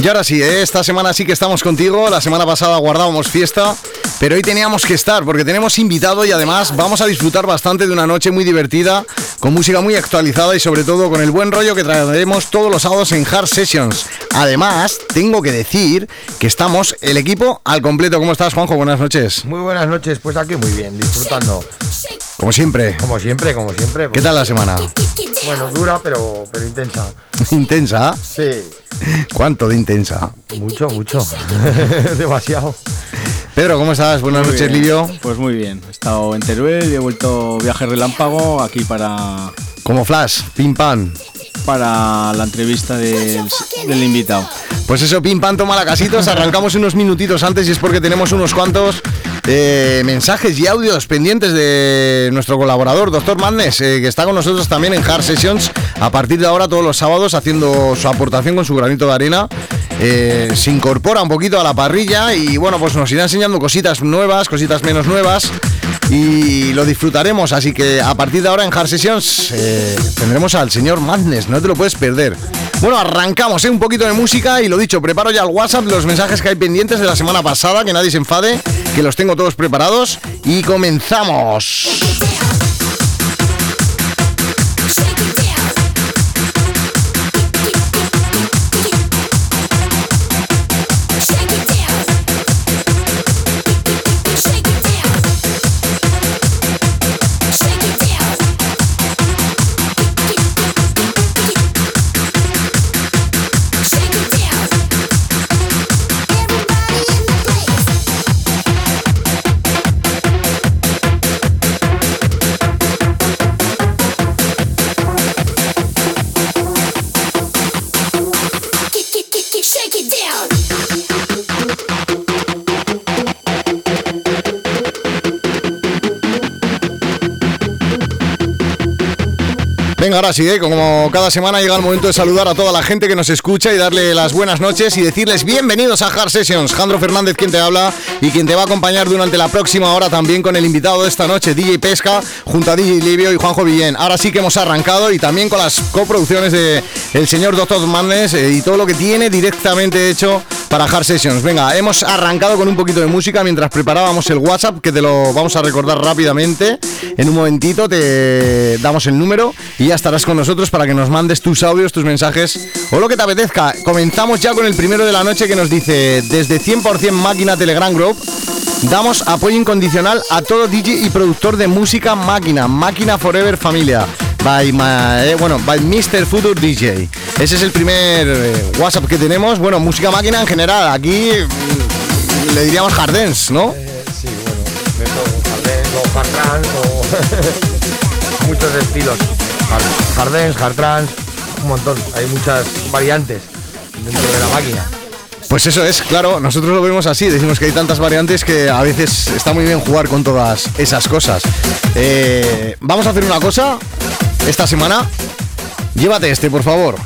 Y ahora sí, ¿eh? esta semana sí que estamos contigo. La semana pasada guardábamos fiesta, pero hoy teníamos que estar porque tenemos invitado y además vamos a disfrutar bastante de una noche muy divertida, con música muy actualizada y sobre todo con el buen rollo que traeremos todos los sábados en Hard Sessions. Además, tengo que decir que estamos el equipo al completo. ¿Cómo estás, Juanjo? Buenas noches. Muy buenas noches, pues aquí muy bien, disfrutando. Como siempre. Como siempre, como siempre. ¿Qué tal la semana? Bueno, dura, pero, pero intensa. ¿Intensa? Sí. ¿Cuánto de intensa? Mucho, mucho. Demasiado. Pedro, ¿cómo estás? Buenas Muy noches, bien. Livio. Pues muy bien. He estado en Teruel y he vuelto viaje relámpago aquí para, Como Flash, pim pam. Para la entrevista del, del invitado. Pues eso, pim pam, toma la casitos. Arrancamos unos minutitos antes y es porque tenemos unos cuantos eh, mensajes y audios pendientes de nuestro colaborador, Doctor Madness, eh, que está con nosotros también en Hard Sessions a partir de ahora todos los sábados haciendo su aportación con su granito de arena. Eh, se incorpora un poquito a la parrilla y bueno, pues nos irá enseñando cositas nuevas, cositas menos nuevas y lo disfrutaremos. Así que a partir de ahora en Hard Sessions eh, tendremos al señor Madness, no te lo puedes perder. Bueno, arrancamos ¿eh? un poquito de música y lo dicho, preparo ya el WhatsApp los mensajes que hay pendientes de la semana pasada, que nadie se enfade, que los tengo todos preparados y comenzamos. Ahora sí, ¿eh? como cada semana llega el momento de saludar a toda la gente que nos escucha y darle las buenas noches y decirles bienvenidos a Hard Sessions. Jandro Fernández quien te habla y quien te va a acompañar durante la próxima hora también con el invitado de esta noche, DJ Pesca, junto a DJ Livio y Juanjo Villén. Ahora sí que hemos arrancado y también con las coproducciones de el señor Doctor Madness eh, y todo lo que tiene directamente hecho para Hard Sessions. Venga, hemos arrancado con un poquito de música mientras preparábamos el WhatsApp, que te lo vamos a recordar rápidamente. En un momentito te damos el número y ya estarás con nosotros para que nos mandes tus audios, tus mensajes o lo que te apetezca. Comenzamos ya con el primero de la noche que nos dice desde 100% Máquina Telegram Group. Damos apoyo incondicional a todo DJ y productor de música máquina, Máquina Forever Familia. By, my- eh, bueno, by Mr. Future DJ. Ese es el primer eh, WhatsApp que tenemos. Bueno, música máquina en general. Aquí mm, le diríamos Hardens, ¿no? Eh, sí, bueno. Jardens o hard o muchos estilos. Hard- Jardens, hard trance, un montón. Hay muchas variantes dentro de la máquina. Pues eso es, claro, nosotros lo vemos así, decimos que hay tantas variantes que a veces está muy bien jugar con todas esas cosas. Eh, vamos a hacer una cosa esta semana. Llévate este, por favor.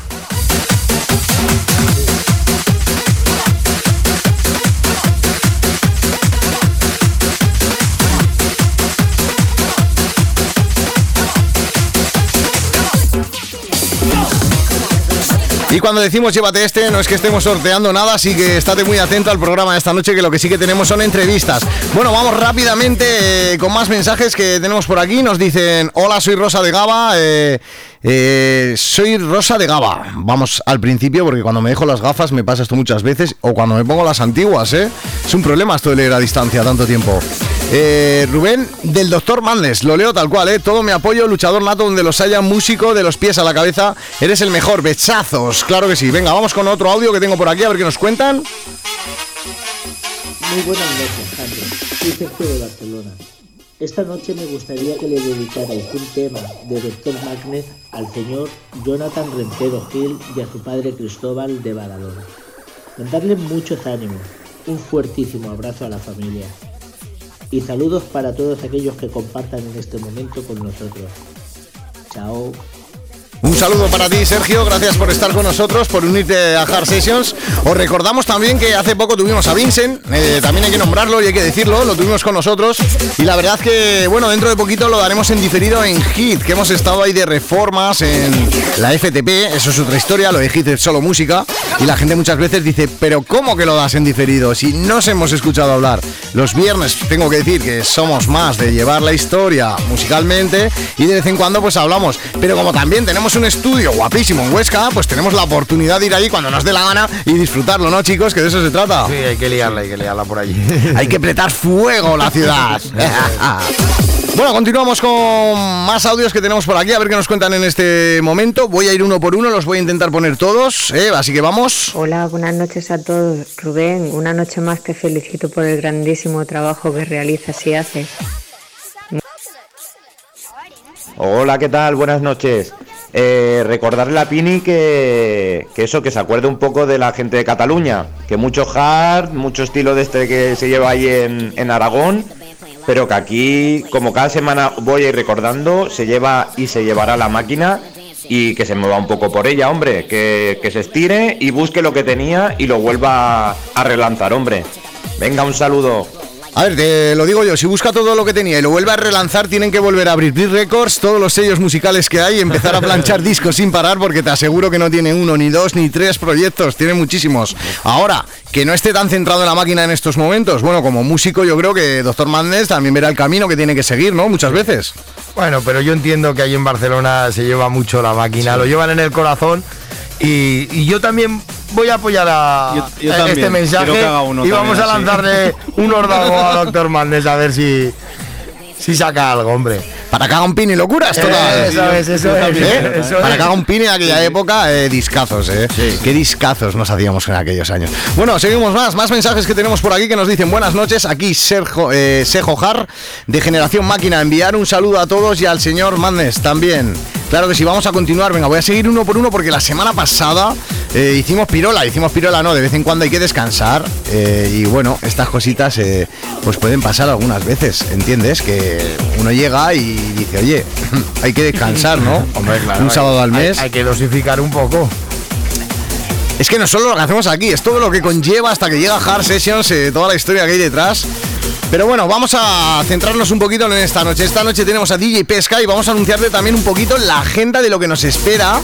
Y cuando decimos llévate este, no es que estemos sorteando nada, así que estate muy atento al programa de esta noche, que lo que sí que tenemos son entrevistas. Bueno, vamos rápidamente eh, con más mensajes que tenemos por aquí. Nos dicen, hola, soy Rosa de Gaba. eh, eh, soy Rosa de Gaba. Vamos al principio, porque cuando me dejo las gafas me pasa esto muchas veces, o cuando me pongo las antiguas, ¿eh? Es un problema esto de leer a distancia tanto tiempo. Eh, Rubén del Doctor Mandes, lo leo tal cual, ¿eh? Todo mi apoyo, luchador nato donde los haya, músico de los pies a la cabeza, eres el mejor, bechazos, claro que sí. Venga, vamos con otro audio que tengo por aquí, a ver qué nos cuentan. Muy buenas noches, de. Esta noche me gustaría que le dedicarais un tema de Doctor Magnet al señor Jonathan Rentero Gil y a su padre Cristóbal de Badalona. Mandarle muchos ánimos, un fuertísimo abrazo a la familia y saludos para todos aquellos que compartan en este momento con nosotros. Chao. Un saludo para ti, Sergio. Gracias por estar con nosotros, por unirte a Hard Sessions. Os recordamos también que hace poco tuvimos a Vincent. eh, también hay que nombrarlo y hay que decirlo. Lo tuvimos con nosotros. Y la verdad que, bueno, dentro de poquito lo daremos en diferido en Hit, que hemos estado ahí de reformas en la FTP. Eso es otra historia. Lo de Hit es solo música. Y la gente muchas veces dice, ¿pero cómo que lo das en diferido? Si no os hemos escuchado hablar. Los viernes tengo que decir que somos más de llevar la historia musicalmente y de vez en cuando pues hablamos. Pero como también tenemos un estudio guapísimo en Huesca, pues tenemos la oportunidad de ir allí cuando nos dé la gana y disfrutarlo, ¿no, chicos? Que de eso se trata. Sí, hay que liarla, hay que liarla por allí. Hay que apretar fuego la ciudad. bueno, continuamos con más audios que tenemos por aquí, a ver qué nos cuentan en este momento. Voy a ir uno por uno, los voy a intentar poner todos, ¿eh? así que vamos. Hola, buenas noches a todos. Rubén, una noche más te felicito por el grandísimo trabajo que realizas y haces. Hola, ¿qué tal? Buenas noches. Eh, recordarle a Pini que, que eso, que se acuerde un poco de la gente de Cataluña, que mucho hard, mucho estilo de este que se lleva ahí en, Aragón, pero que aquí, como cada semana voy a ir recordando, se lleva y se llevará la máquina y que se mueva un poco por ella, hombre, que, que se estire y busque lo que tenía y lo vuelva a relanzar, hombre. Venga, un saludo. A ver, te lo digo yo, si busca todo lo que tenía y lo vuelve a relanzar, tienen que volver a abrir Records, todos los sellos musicales que hay, y empezar a planchar discos sin parar, porque te aseguro que no tiene uno, ni dos, ni tres proyectos, tiene muchísimos. Ahora, que no esté tan centrado en la máquina en estos momentos, bueno, como músico yo creo que Doctor Madness también verá el camino que tiene que seguir, ¿no? Muchas veces. Bueno, pero yo entiendo que ahí en Barcelona se lleva mucho la máquina, lo llevan en el corazón y, y yo también voy a apoyar a, Yo- yo este mensaje quiero que haga uno y vamos a así. lanzarle un órdago a Doctor Mandes a ver si, si saca algo, hombre. Para que haga un pin y locuras, total. Eh, eso es, eso es, ¿Eh? eso Para que haga un pin en aquella época, eh, discazos, ¿eh? Qué discazos nos hacíamos en aquellos años. Bueno, seguimos más, más mensajes que tenemos por aquí que nos dicen buenas noches. Aquí Sergio, eh, Sejo Jar, de Generación Máquina. Enviar un saludo a todos y al señor Madness también. Claro que sí, vamos a continuar. Venga, voy a seguir uno por uno porque la semana pasada eh, hicimos pirola. Hicimos pirola, no, de vez en cuando hay que descansar. eh, y bueno, estas cositas eh, pues pueden pasar algunas veces, ¿entiendes? Que uno llega y dice, oye, hay que descansar, ¿no? Hombre, claro, un hay- sábado al hay- mes. Hay, que dosificar un poco. Es que no solo lo que hacemos aquí, es todo lo que conlleva hasta que llega Hard Sessions, eh, toda la historia que hay detrás. Pero bueno, vamos a centrarnos un poquito en esta noche. Esta noche tenemos a DJ Pesca y vamos a anunciarte también un poquito la agenda de lo que nos espera.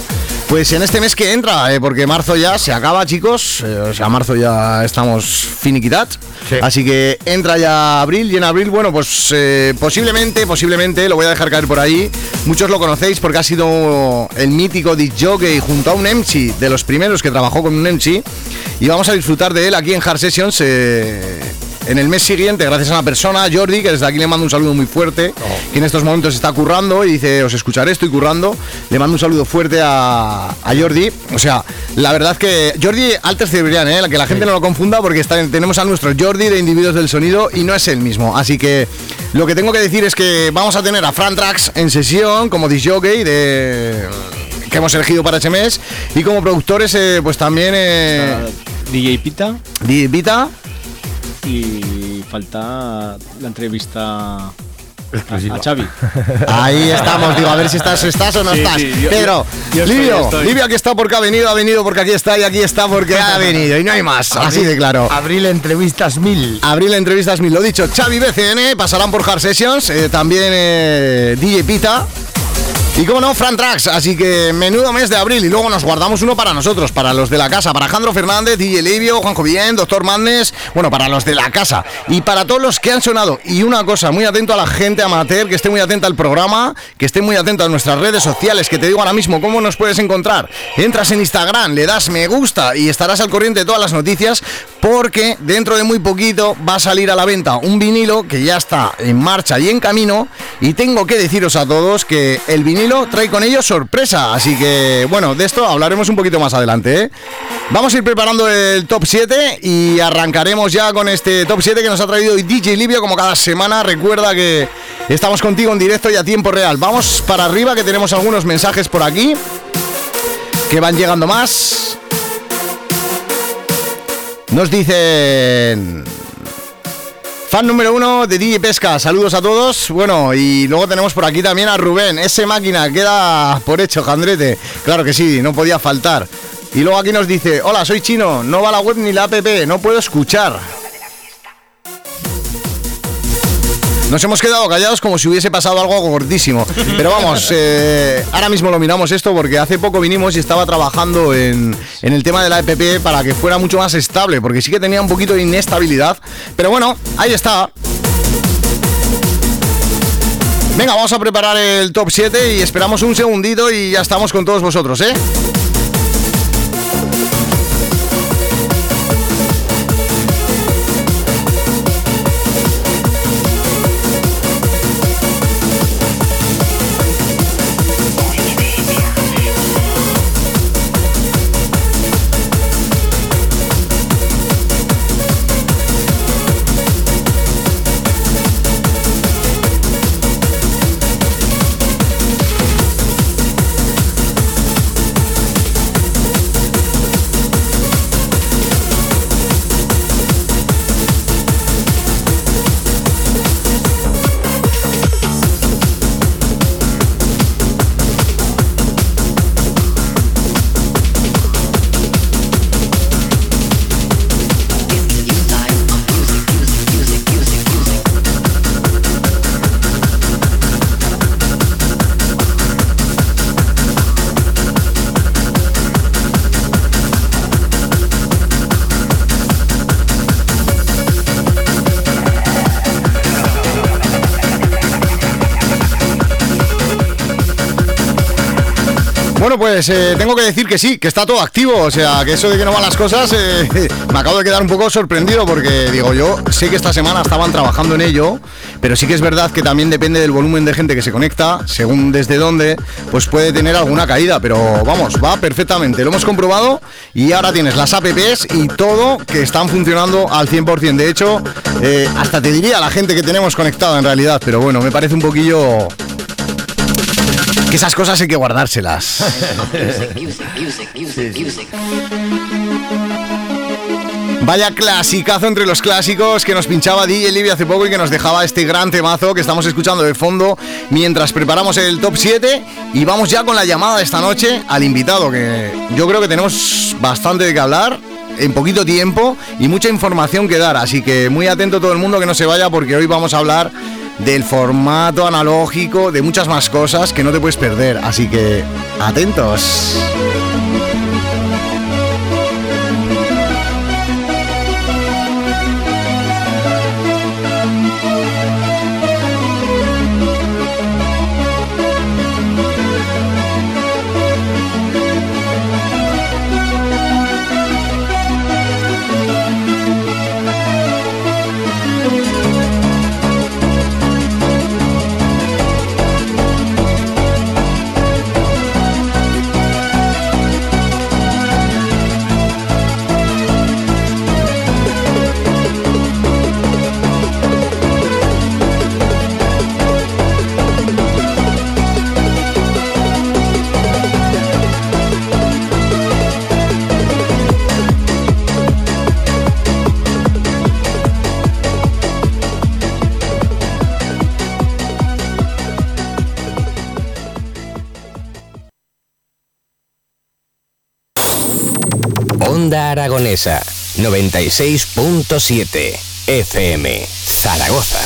Pues en este mes que entra, eh, porque marzo ya se acaba, chicos. eh, o sea, marzo ya estamos finiquitat. Sí. Así que entra ya abril y en abril, bueno, pues eh, posiblemente, posiblemente, lo voy a dejar caer por ahí. Muchos lo conocéis porque ha sido el mítico jockey junto a un MC, de los primeros que trabajó con un MC. Y vamos a disfrutar de él aquí en Hard Sessions. En el mes siguiente, gracias a una persona, Jordi, que desde aquí le mando un saludo muy fuerte, que en estos momentos está currando y dice, os escucharé, estoy currando. Le mando un saludo fuerte a, a Jordi. O sea, la verdad que Jordi Alter Cebrián, ¿eh? que la gente no lo confunda porque está- tenemos a nuestro Jordi de Individuos del Sonido y no es el mismo. Así que lo que tengo que decir es que vamos a tener a Fran Trax en sesión como disc jockey de que hemos elegido para ese mes y como productores eh, pues también eh, DJ Pita Di- Vita y falta la entrevista a, a Xavi. Ahí estamos, digo, a ver si estás, estás o no Sí, estás. sí, yo- Pedro, yo Livio, estoy. Livio aquí está porque ha venido, ha venido porque aquí está y aquí está porque ha venido y no hay más, así de claro. Abril entrevistas mil. Abril entrevistas mil, lo dicho, Xavi BCN pasarán por Hard Sessions, eh, también eh, DJ Pita. Y como no, Fran Trax, así que menudo mes de abril y luego nos guardamos uno para nosotros, para los de la casa, para Alejandro Fernández, DJ Livio, Juanjo Bien, Doctor Madness, bueno, para los de la casa y para todos los que han sonado. Y una cosa, muy atento a la gente amateur, que esté muy atenta al programa, que esté muy atento a nuestras redes sociales, que te digo ahora mismo cómo nos puedes encontrar. Entras en Instagram, le das me gusta y estarás al corriente de todas las noticias porque dentro de muy poquito va a salir a la venta un vinilo que ya está en marcha y en camino y tengo que deciros a todos que el vinilo trae con ello sorpresa, así que bueno, de esto hablaremos un poquito más adelante. ¿eh? Vamos a ir preparando el top 7 y arrancaremos ya con este top 7 que nos ha traído DJ Livio como cada semana. Recuerda que estamos contigo en directo y a tiempo real. Vamos para arriba que tenemos algunos mensajes por aquí que van llegando más. Nos dicen... Fan número uno de DJ Pesca, saludos a todos. Bueno, y luego tenemos por aquí también a Rubén, ese máquina, queda por hecho, Jandrete. Claro que sí, no podía faltar. Y luego aquí nos dice, hola, soy chino, no va la web ni la app, no puedo escuchar. Nos hemos quedado callados como si hubiese pasado algo gordísimo. Pero vamos, eh, ahora mismo lo miramos esto porque hace poco vinimos y estaba trabajando en, en el tema de la EPP para que fuera mucho más estable, porque sí que tenía un poquito de inestabilidad. Pero bueno, ahí está. Venga, vamos a preparar el top 7 y esperamos un segundito y ya estamos con todos vosotros, ¿eh? Pues eh, tengo que decir que sí, que está todo activo. O sea, que eso de que no van las cosas, eh, me acabo de quedar un poco sorprendido porque digo, yo sé que esta semana estaban trabajando en ello, pero sí que es verdad que también depende del volumen de gente que se conecta, según desde dónde, pues puede tener alguna caída. Pero vamos, va perfectamente. Lo hemos comprobado y ahora tienes las apps y todo que están funcionando al 100%. De hecho, eh, hasta te diría la gente que tenemos conectada en realidad, pero bueno, me parece un poquillo que esas cosas hay que guardárselas. Vaya clasicazo entre los clásicos que nos pinchaba DJ Livia hace poco y que nos dejaba este gran temazo que estamos escuchando de fondo mientras preparamos el top 7 y vamos ya con la llamada de esta noche al invitado que yo creo que tenemos bastante de qué hablar en poquito tiempo y mucha información que dar, así que muy atento todo el mundo que no se vaya porque hoy vamos a hablar del formato analógico, de muchas más cosas que no te puedes perder. Así que atentos. Onda Aragonesa 96.7 FM Zaragoza.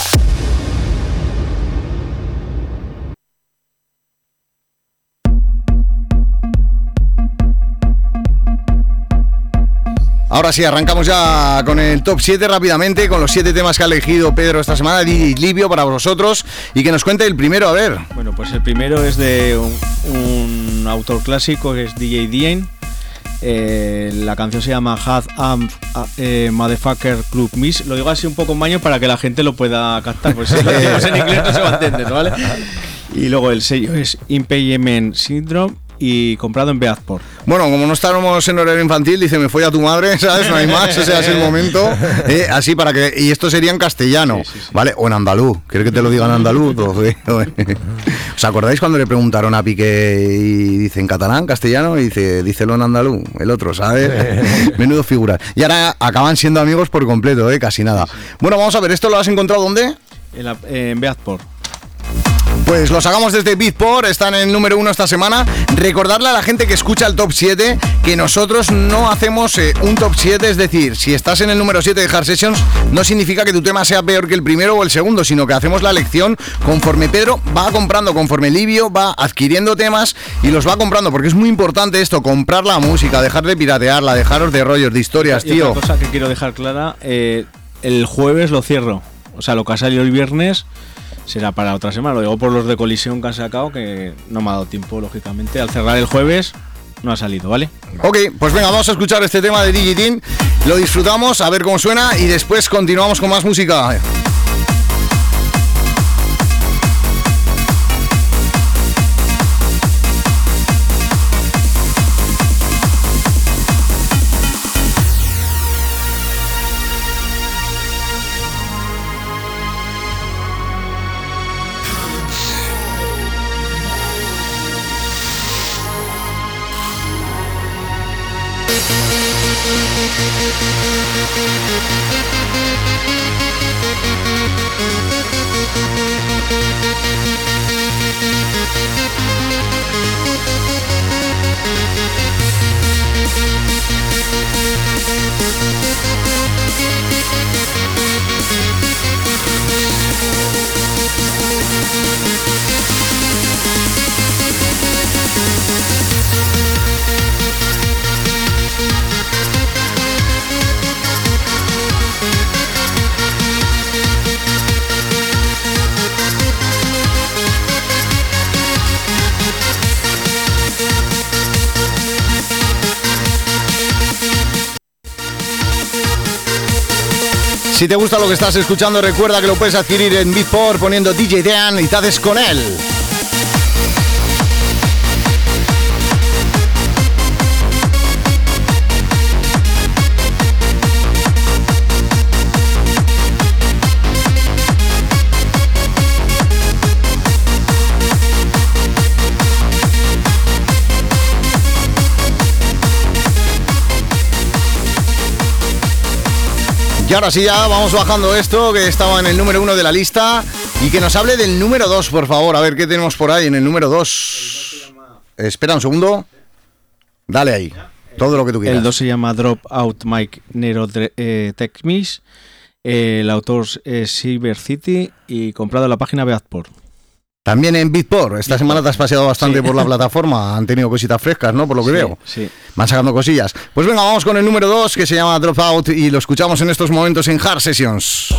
Ahora sí, arrancamos ya con el top 7 rápidamente, con los 7 temas que ha elegido Pedro esta semana, DJ Livio para vosotros, y que nos cuente el primero, a ver. Bueno, pues el primero es de un, un autor clásico que es DJ Dien. Eh, la canción se llama Had Am eh, Motherfucker Club Miss. Lo digo así un poco en baño para que la gente lo pueda captar, porque si lo decimos en inglés no se va a entender, ¿vale? Y luego el sello es Impayment Syndrome y comprado en Beatport. Bueno, como no estábamos en horario infantil, dice, me fue a tu madre, ¿sabes? No hay más, ese es el momento. Eh, así para que... Y esto sería en castellano, ¿vale? O en andaluz. ¿Quieres que te lo diga en andaluz? ¿Os acordáis cuando le preguntaron a Piqué y dice en catalán, castellano? Y dice, dícelo en andaluz, el otro, ¿sabes? Menudo figura. Y ahora acaban siendo amigos por completo, ¿eh? Casi nada. Bueno, vamos a ver, ¿esto lo has encontrado dónde? En, la- en Beatport. Pues los sacamos desde Beatport, están en el número uno esta semana. Recordarle a la gente que escucha el top 7 que nosotros no hacemos eh, un top 7, es decir, si estás en el número 7 de Hard Sessions, no significa que tu tema sea peor que el primero o el segundo, sino que hacemos la elección conforme Pedro va comprando, conforme Livio va adquiriendo temas y los va comprando, porque es muy importante esto, comprar la música, dejar de piratearla, dejaros de rollos, de historias, Y tío. otra cosa que quiero dejar clara, eh, el jueves lo cierro. O sea, lo que ha salido el viernes será para otra semana. Lo digo por los de colisión que han sacado, que no me ha dado tiempo, lógicamente. Al cerrar el jueves no ha salido, ¿vale? Ok, pues venga, vamos a escuchar este tema de Digitin. Lo disfrutamos, a ver cómo suena y después continuamos con más música. Si te gusta lo que estás escuchando, recuerda que lo puedes adquirir en Beatport poniendo DJ Dan y te con él. Y ahora sí, ya vamos bajando esto que estaba en el número uno de la lista y que nos hable del número dos, por favor. A ver qué tenemos por ahí en el número dos. Espera un segundo. Dale ahí. Todo lo que tú quieras. El 2 se llama Drop Out Mike Nero eh, Tech. Eh, el autor es Cyber City y comprado en la página Beatport. También en Beatport. Esta semana te has paseado bastante Sí. por la plataforma. Han tenido cositas frescas, ¿no? Por lo que Sí, veo. Sí. Van sacando cosillas. Pues venga, vamos con el número 2 que se llama Dropout y lo escuchamos en estos momentos en Hard Sessions.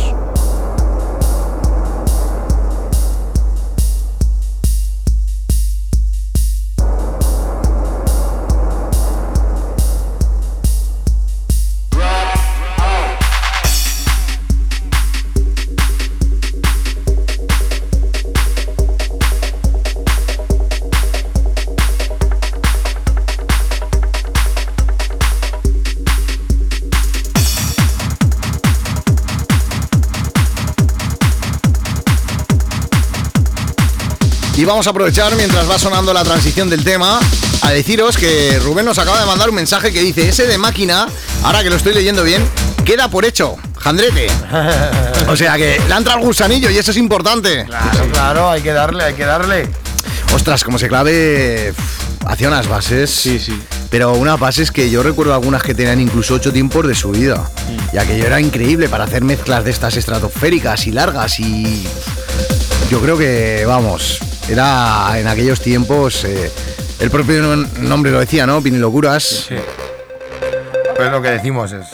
Y vamos a aprovechar mientras va sonando la transición del tema a deciros que Rubén nos acaba de mandar un mensaje que dice ese de máquina, ahora que lo estoy leyendo bien, queda por hecho, Jandrete. O sea que le ha entrado el gusanillo y eso es importante. Claro, claro, hay que darle, hay que darle. Ostras, como se clave hacia unas bases. Sí, sí. Pero unas bases que yo recuerdo algunas que tenían incluso ocho tiempos de subida. Y aquello era increíble para hacer mezclas de estas estratosféricas y largas y yo creo que, vamos, era en aquellos tiempos, eh, el propio nom- nombre lo decía, ¿no? Vinilocuras. Sí. Pues lo que decimos es,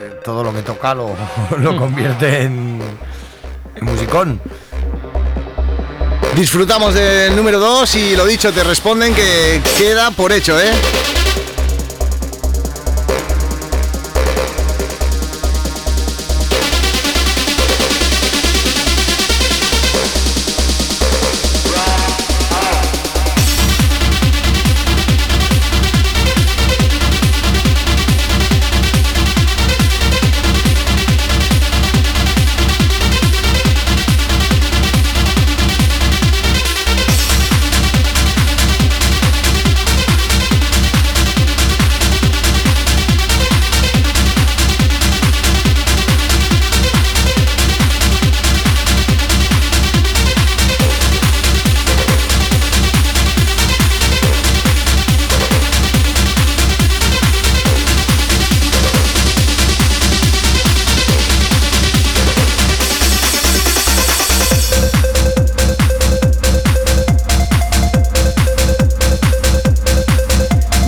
eh, todo lo que toca lo, lo convierte en, en musicón. Disfrutamos del número 2 y lo dicho, te responden que queda por hecho, ¿eh?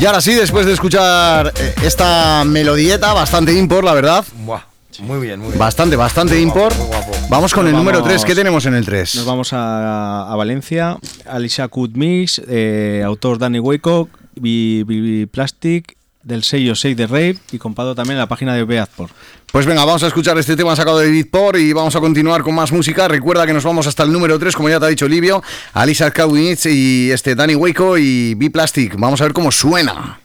Y ahora sí, después de escuchar eh, esta melodieta, bastante impor, la verdad. Buah, muy bien, muy bien. Bastante, bastante Muy guapo, impor. muy guapo. Vamos con Nos el número vamos- 3. ¿Qué tenemos en el 3? Nos vamos a, a Valencia. Alicia Cut Mix, eh, autor Danny Waycock, Bi- Plastic, del sello Shake the Rave y comprado también en la página de Beatport. Pues venga, vamos a escuchar este tema sacado de Beatport y vamos a continuar con más música. Recuerda que nos vamos hasta el número 3, como ya te ha dicho Livio, Alisa Kawinitz y este Danny Waco y B-Plastic. Vamos a ver cómo suena.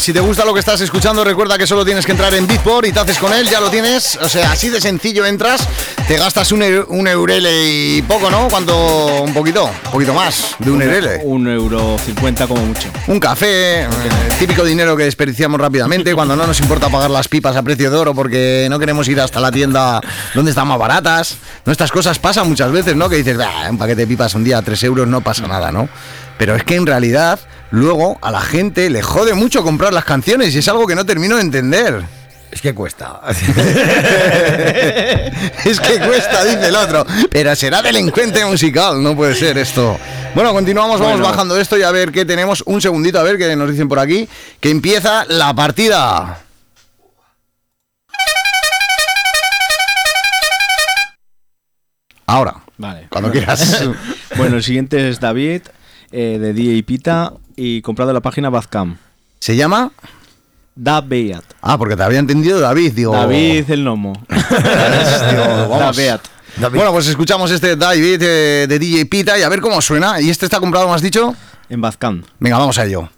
Si te gusta lo que estás escuchando, recuerda que solo tienes que entrar en Beatport y te haces con él, ya lo tienes. O sea, así de sencillo entras, te gastas un, un eurele y poco, ¿no? ¿Cuánto? Un poquito, un poquito más de un eurele. Un euro cincuenta como mucho. Un café, eh, típico dinero que desperdiciamos rápidamente cuando no nos importa pagar las pipas a precio de oro porque no queremos ir hasta la tienda donde están más baratas. No, estas cosas pasan muchas veces, ¿no? Que dices, "Bah, un paquete de pipas un día a 3 euros no pasa nada, ¿no? Pero es que en realidad luego a la gente le jode mucho comprar las canciones y es algo que no termino de entender. Es que cuesta. es que cuesta, dice el otro. Pero será delincuente musical, no puede ser esto. Bueno, continuamos, vamos Bueno. bajando esto y a ver qué tenemos. Un segundito, a ver qué nos dicen por aquí. Que empieza la partida. Ahora, Vale. cuando quieras. bueno, el siguiente es David, eh, de DJ Pita y comprado la página Bazcam. ¿Se llama? David. Ah, porque te había entendido David, digo. David el Nomo. Digo, vamos. David. Bueno, pues escuchamos este David eh, de DJ Pita y a ver cómo suena. ¿Y este está comprado, me has dicho? En Bazcam. Venga, vamos a ello.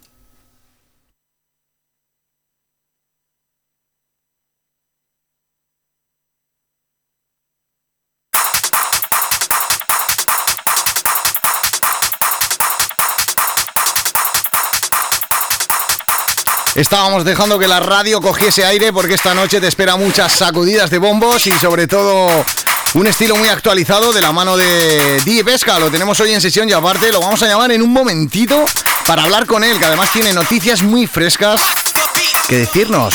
Estábamos dejando que la radio cogiese aire porque esta noche te espera muchas sacudidas de bombos y sobre todo un estilo muy actualizado de la mano de Die Pesca. Lo tenemos hoy en sesión y aparte lo vamos a llamar en un momentito para hablar con él, que además tiene noticias muy frescas que decirnos.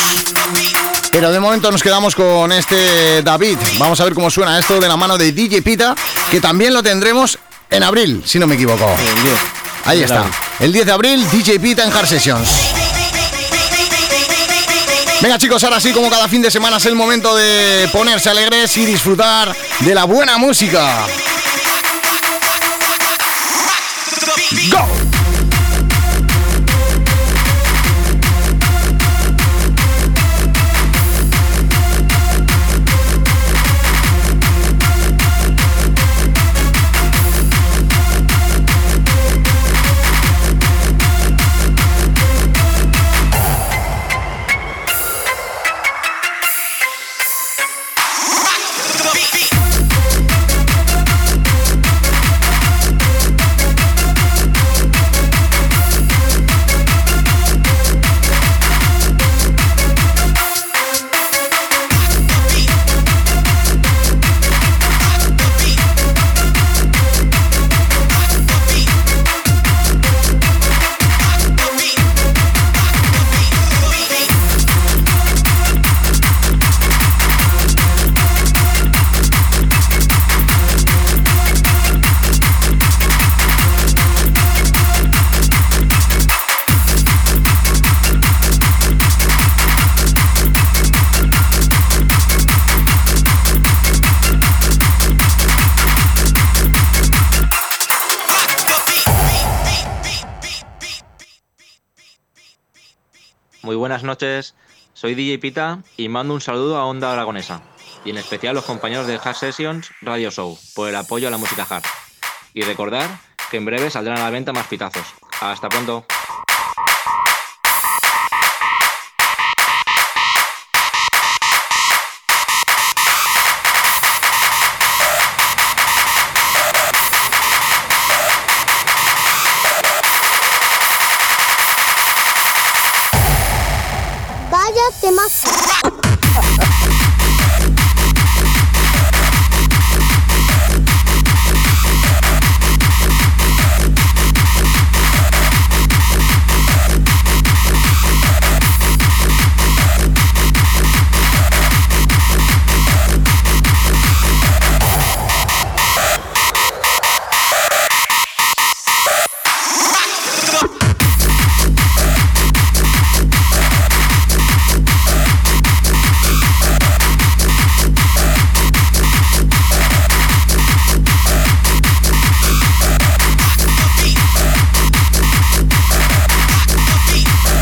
Pero de momento nos quedamos con este David. Vamos a ver cómo suena esto de la mano de DJ Pita, que también lo tendremos en abril, si no me equivoco. El 10. Ahí está. El 10 de abril, DJ Pita en Hard Sessions. Venga chicos, ahora sí, como cada fin de semana es el momento de ponerse alegres y disfrutar de la buena música. ¡Go! Noches, soy DJ Pita y mando un saludo a Onda Aragonesa y en especial a los compañeros de Hard Sessions Radio Show por el apoyo a la música hard. Y recordar que en breve saldrán a la venta más pitazos. Hasta pronto.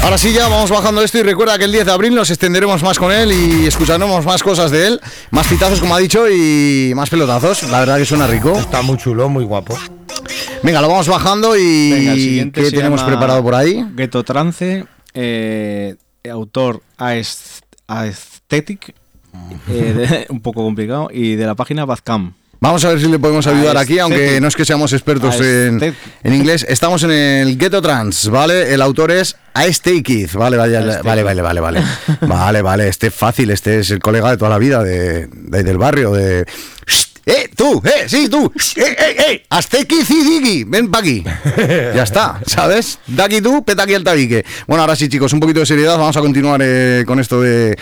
Ahora sí, ya vamos bajando esto y recuerda que el 10 de abril nos extenderemos más con él y escucharemos más cosas de él, más pitazos como ha dicho y más pelotazos. La verdad que suena rico. Está muy chulo, muy guapo. Venga, lo vamos bajando y Venga, el ¿qué tenemos preparado por ahí? Ghetto Trance, eh, autor Aes- Aesthetic, eh, de- un poco complicado, y de la página Bazcam. Vamos a ver si le podemos ayudar aquí, aunque no es que seamos expertos en, Aesthetic. en inglés. Estamos en el Ghetto Trans, ¿vale? El autor es Aesthetic, vale, vale, vale, vale, vale, vale. Vale, vale, este es fácil, este es el colega de toda la vida, de, de del barrio, de... ¡Eh, tú! ¡Eh, sí, tú! ¡Eh, eh, eh! ¡Aztequi, Zidigi! Ven pa' aquí. Ya está, ¿sabes? Da aquí tú, peta aquí el tabique. Bueno, ahora sí, chicos, un poquito de seriedad. Vamos a continuar eh, con esto de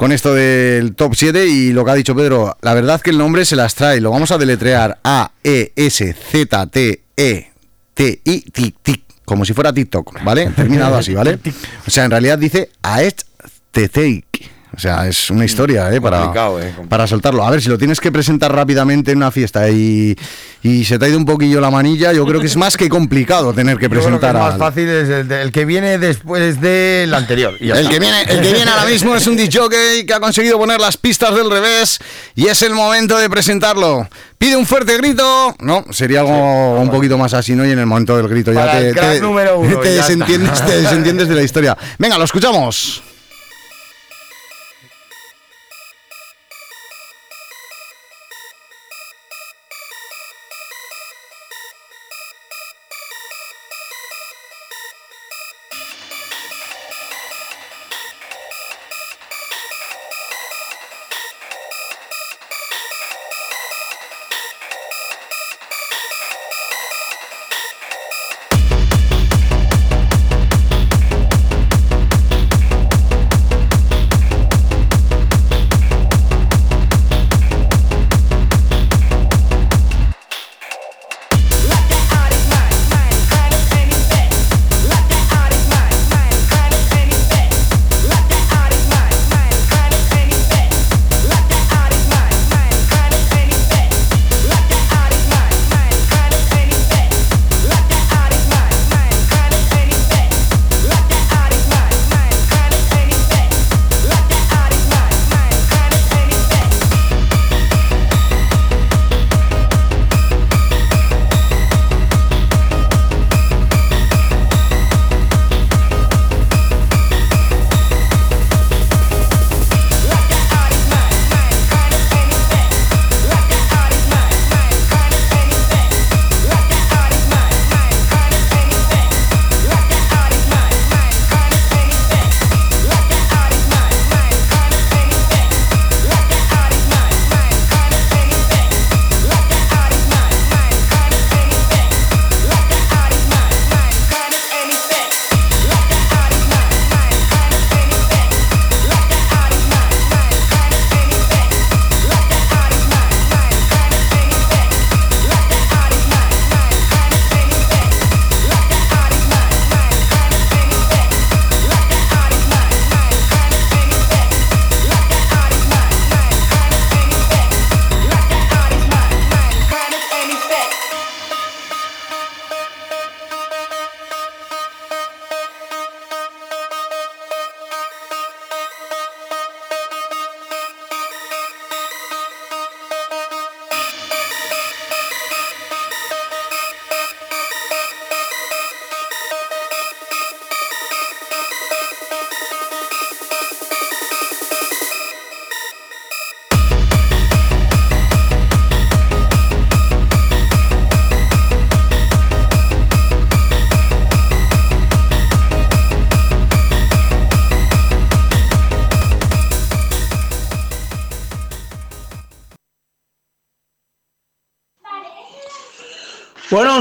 con esto del top 7 y lo que ha dicho Pedro, la verdad que el nombre se las trae, lo vamos a deletrear A E S Z T E T I tic tic, como si fuera TikTok, ¿vale? Terminado así, ¿vale? O sea, en realidad dice Aesthetic. O sea, es una historia, ¿eh? Para, eh, para soltarlo. A ver, si lo tienes que presentar rápidamente en una fiesta y, y se te ha ido un poquillo la manilla, yo creo que es más que complicado tener que Yo creo que presentar el más fácil es el, de- el que viene después del anterior. y ya el que, viene, el que viene ahora mismo es un DJ que ha conseguido poner las pistas del revés y es el momento de presentarlo. Pide un fuerte grito. No, sería algo un poquito más así, ¿no? Y en el momento del grito ya Para te, el crack te- número uno, te ya desentiendes, te desentiendes de la historia. Venga, lo escuchamos.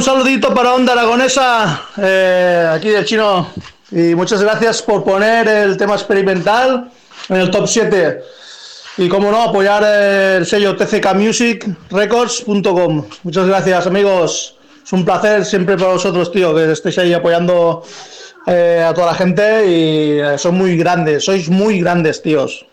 Saludito para Onda Aragonesa, eh, aquí del chino. Y muchas gracias por poner el tema experimental en el top 7. Y como no, apoyar el sello tckmusicrecords.com. Muchas gracias, amigos. Es un placer siempre para vosotros, tío, que estéis ahí apoyando eh, a toda la gente y eh, son muy grandes, sois muy grandes, tíos.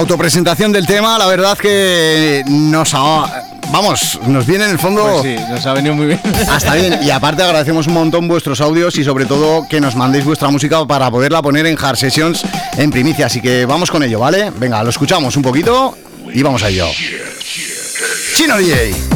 Autopresentación del tema, la verdad que nos ha, vamos, nos viene en el fondo Pues sí, nos ha venido muy bien. hasta bien. Y aparte agradecemos un montón vuestros audios y sobre todo que nos mandéis vuestra música para poderla poner en Hard Sessions en primicia. Así que vamos con ello, ¿vale? Venga, lo escuchamos un poquito y vamos a ello. Chino DJ.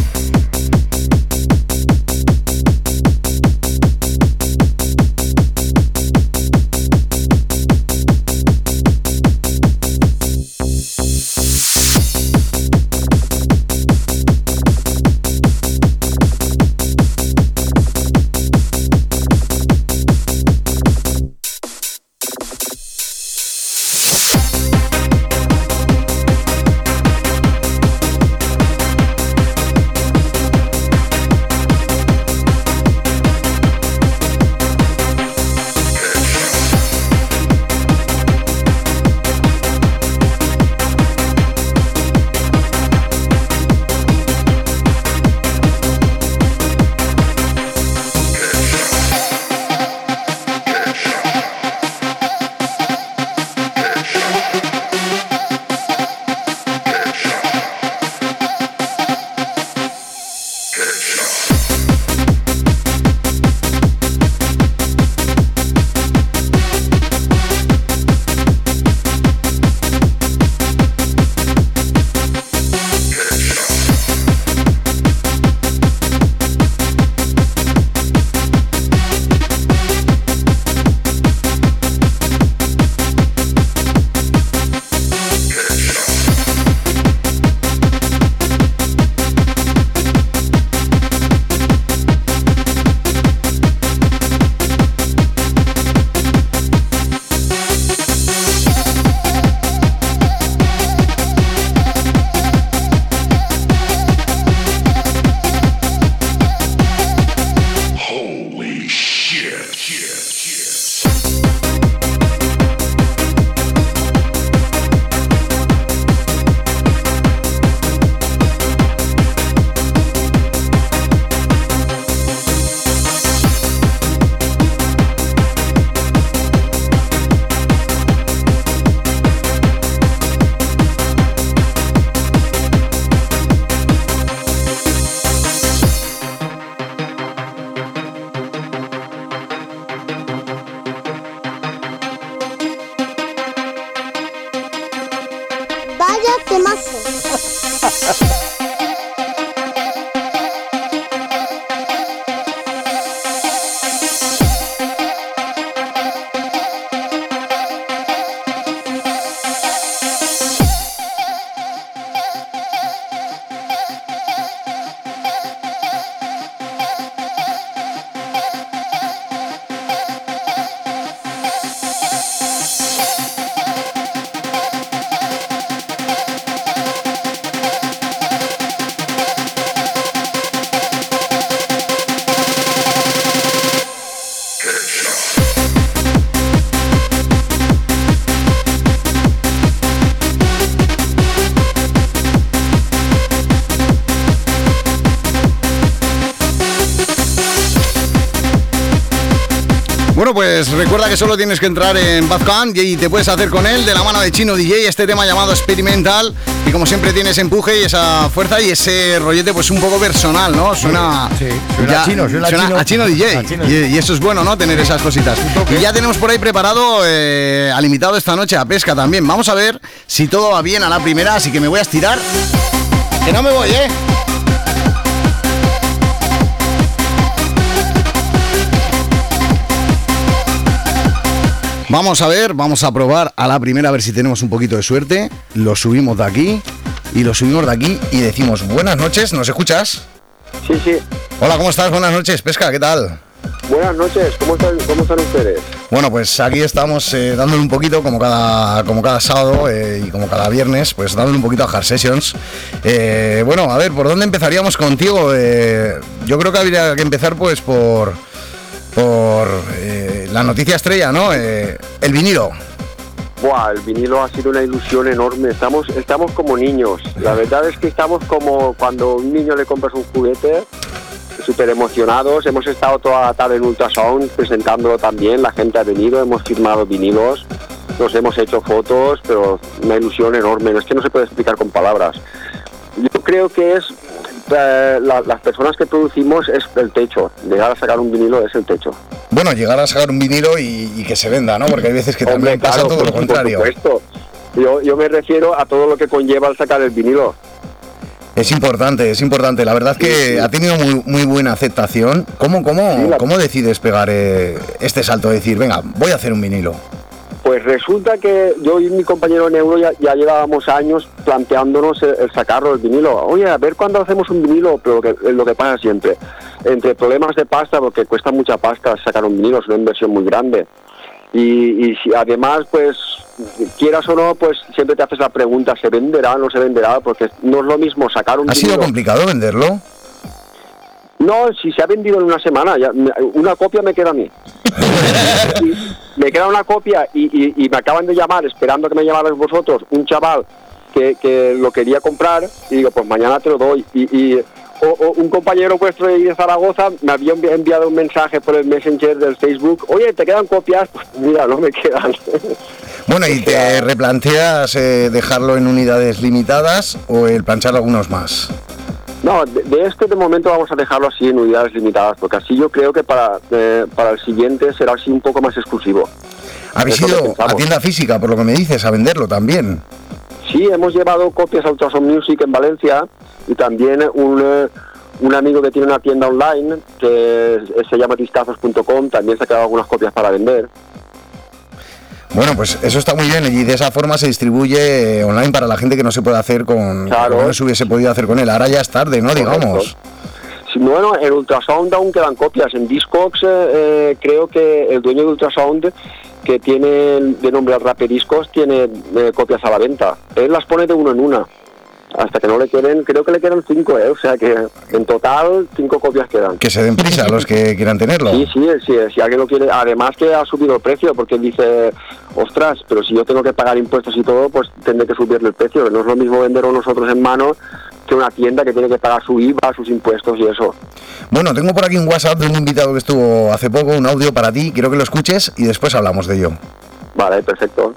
Que solo tienes que entrar en Bazcan y te puedes hacer con él de la mano de Chino DJ este tema llamado Experimental y como siempre tienes empuje y esa fuerza y ese rollete pues un poco personal, ¿no? Suena, Sí, suena a chino, suena a chino. a chino DJ A chino. Y, y eso es bueno, ¿no? Tener esas cositas. Y ya tenemos por ahí preparado eh, al invitado esta noche a pesca también. Vamos a ver si todo va bien a la primera, así que me voy a estirar. Que no me voy, ¿eh? Vamos a ver, vamos a probar a la primera a ver si tenemos un poquito de suerte. Lo subimos de aquí y lo subimos de aquí y decimos buenas noches, ¿nos escuchas? Sí, sí. Hola, ¿cómo estás? Buenas noches, Pesca, ¿qué tal? Buenas noches. ¿Cómo están, cómo están ustedes? Bueno, pues aquí estamos eh, dándole un poquito, como cada, como cada sábado eh, y como cada viernes, pues dándole un poquito a Hard Sessions. Eh, bueno, a ver, ¿por dónde empezaríamos contigo? Yo creo que habría que empezar pues por, por la noticia estrella, ¿no? Eh, el vinilo. Buah, el vinilo ha sido una ilusión enorme. Estamos, estamos como niños. La verdad es que estamos como cuando a un niño le compras un juguete, súper emocionados. Hemos estado toda la tarde en Ultrasound presentándolo también. La gente ha venido, hemos firmado vinilos, nos hemos hecho fotos, pero una ilusión enorme. Es que no se puede explicar con palabras. Yo creo que es eh, la- las personas que producimos es el techo. Llegar a sacar un vinilo es el techo. Bueno, llegar a sacar un vinilo y, y que se venda, ¿no? Porque hay veces que también pasa claro, todo por- lo contrario. Por supuesto. Yo, yo me refiero a todo lo que conlleva el sacar el vinilo. Es importante, es importante. La verdad es que ha tenido muy, muy buena aceptación. ¿Cómo, cómo, cómo decides pegar eh, este salto? de decir, venga, voy a hacer un vinilo. Pues resulta que yo y mi compañero Neuro ya, ya llevábamos años planteándonos el, el sacarlo el vinilo. Oye, a ver cuándo hacemos un vinilo, pero que, es lo que pasa siempre. Entre problemas de pasta, porque cuesta mucha pasta sacar un vinilo, es una inversión muy grande. Y, y si además, pues, quieras o no, pues siempre te haces la pregunta, ¿se venderá o no se venderá? Porque no es lo mismo sacar un ¿Ha sido vinilo... complicado venderlo? No, si se ha vendido en una semana, ya, una copia me queda a mí. Y me queda una copia y, y- y me acaban de llamar, esperando que me llamarais vosotros, un chaval que, que lo quería comprar y digo, pues mañana te lo doy. Y, o, o un compañero vuestro de Zaragoza me había envi- enviado un mensaje por el Messenger del Facebook, oye, ¿te quedan copias? Pues mira, no me quedan. Bueno, ¿y te replanteas eh, dejarlo en unidades limitadas o el planchar algunos más? No, de, de este de momento vamos a dejarlo así en unidades limitadas, porque así yo creo que para, eh, para el siguiente será así un poco más exclusivo. ¿Habéis ido a tienda física, por lo que me dices, a venderlo también? Sí, hemos llevado copias a Ultrasound Music en Valencia y también un, eh, un amigo que tiene una tienda online que se llama discazos.com también se ha quedado algunas copias para vender. Bueno, pues eso está muy bien y de esa forma se distribuye eh, online para la gente que no se puede hacer con... Claro. que no se hubiese podido hacer con él. Ahora ya es tarde, ¿no? Digamos. Bueno, en Ultrasound aún quedan copias. En Discogs eh, eh, creo que el dueño de Ultrasound, que tiene de nombre Rapper Discos, tiene eh, copias a la venta. Él las pone de uno en una. Hasta que no le queden, creo que le quedan cinco, ¿eh? O sea que en total cinco copias quedan. Que se den prisa los que quieran tenerlo. Sí, sí, sí, si alguien lo quiere. Además que ha subido el precio porque dice, ostras, pero si yo tengo que pagar impuestos y todo, pues tendré que subirle el precio. No es lo mismo venderlo nosotros en mano que una tienda que tiene que pagar su IVA, sus impuestos y eso. Bueno, tengo por aquí un WhatsApp de un invitado que estuvo hace poco, un audio para ti, quiero que lo escuches y después hablamos de ello. Vale, perfecto.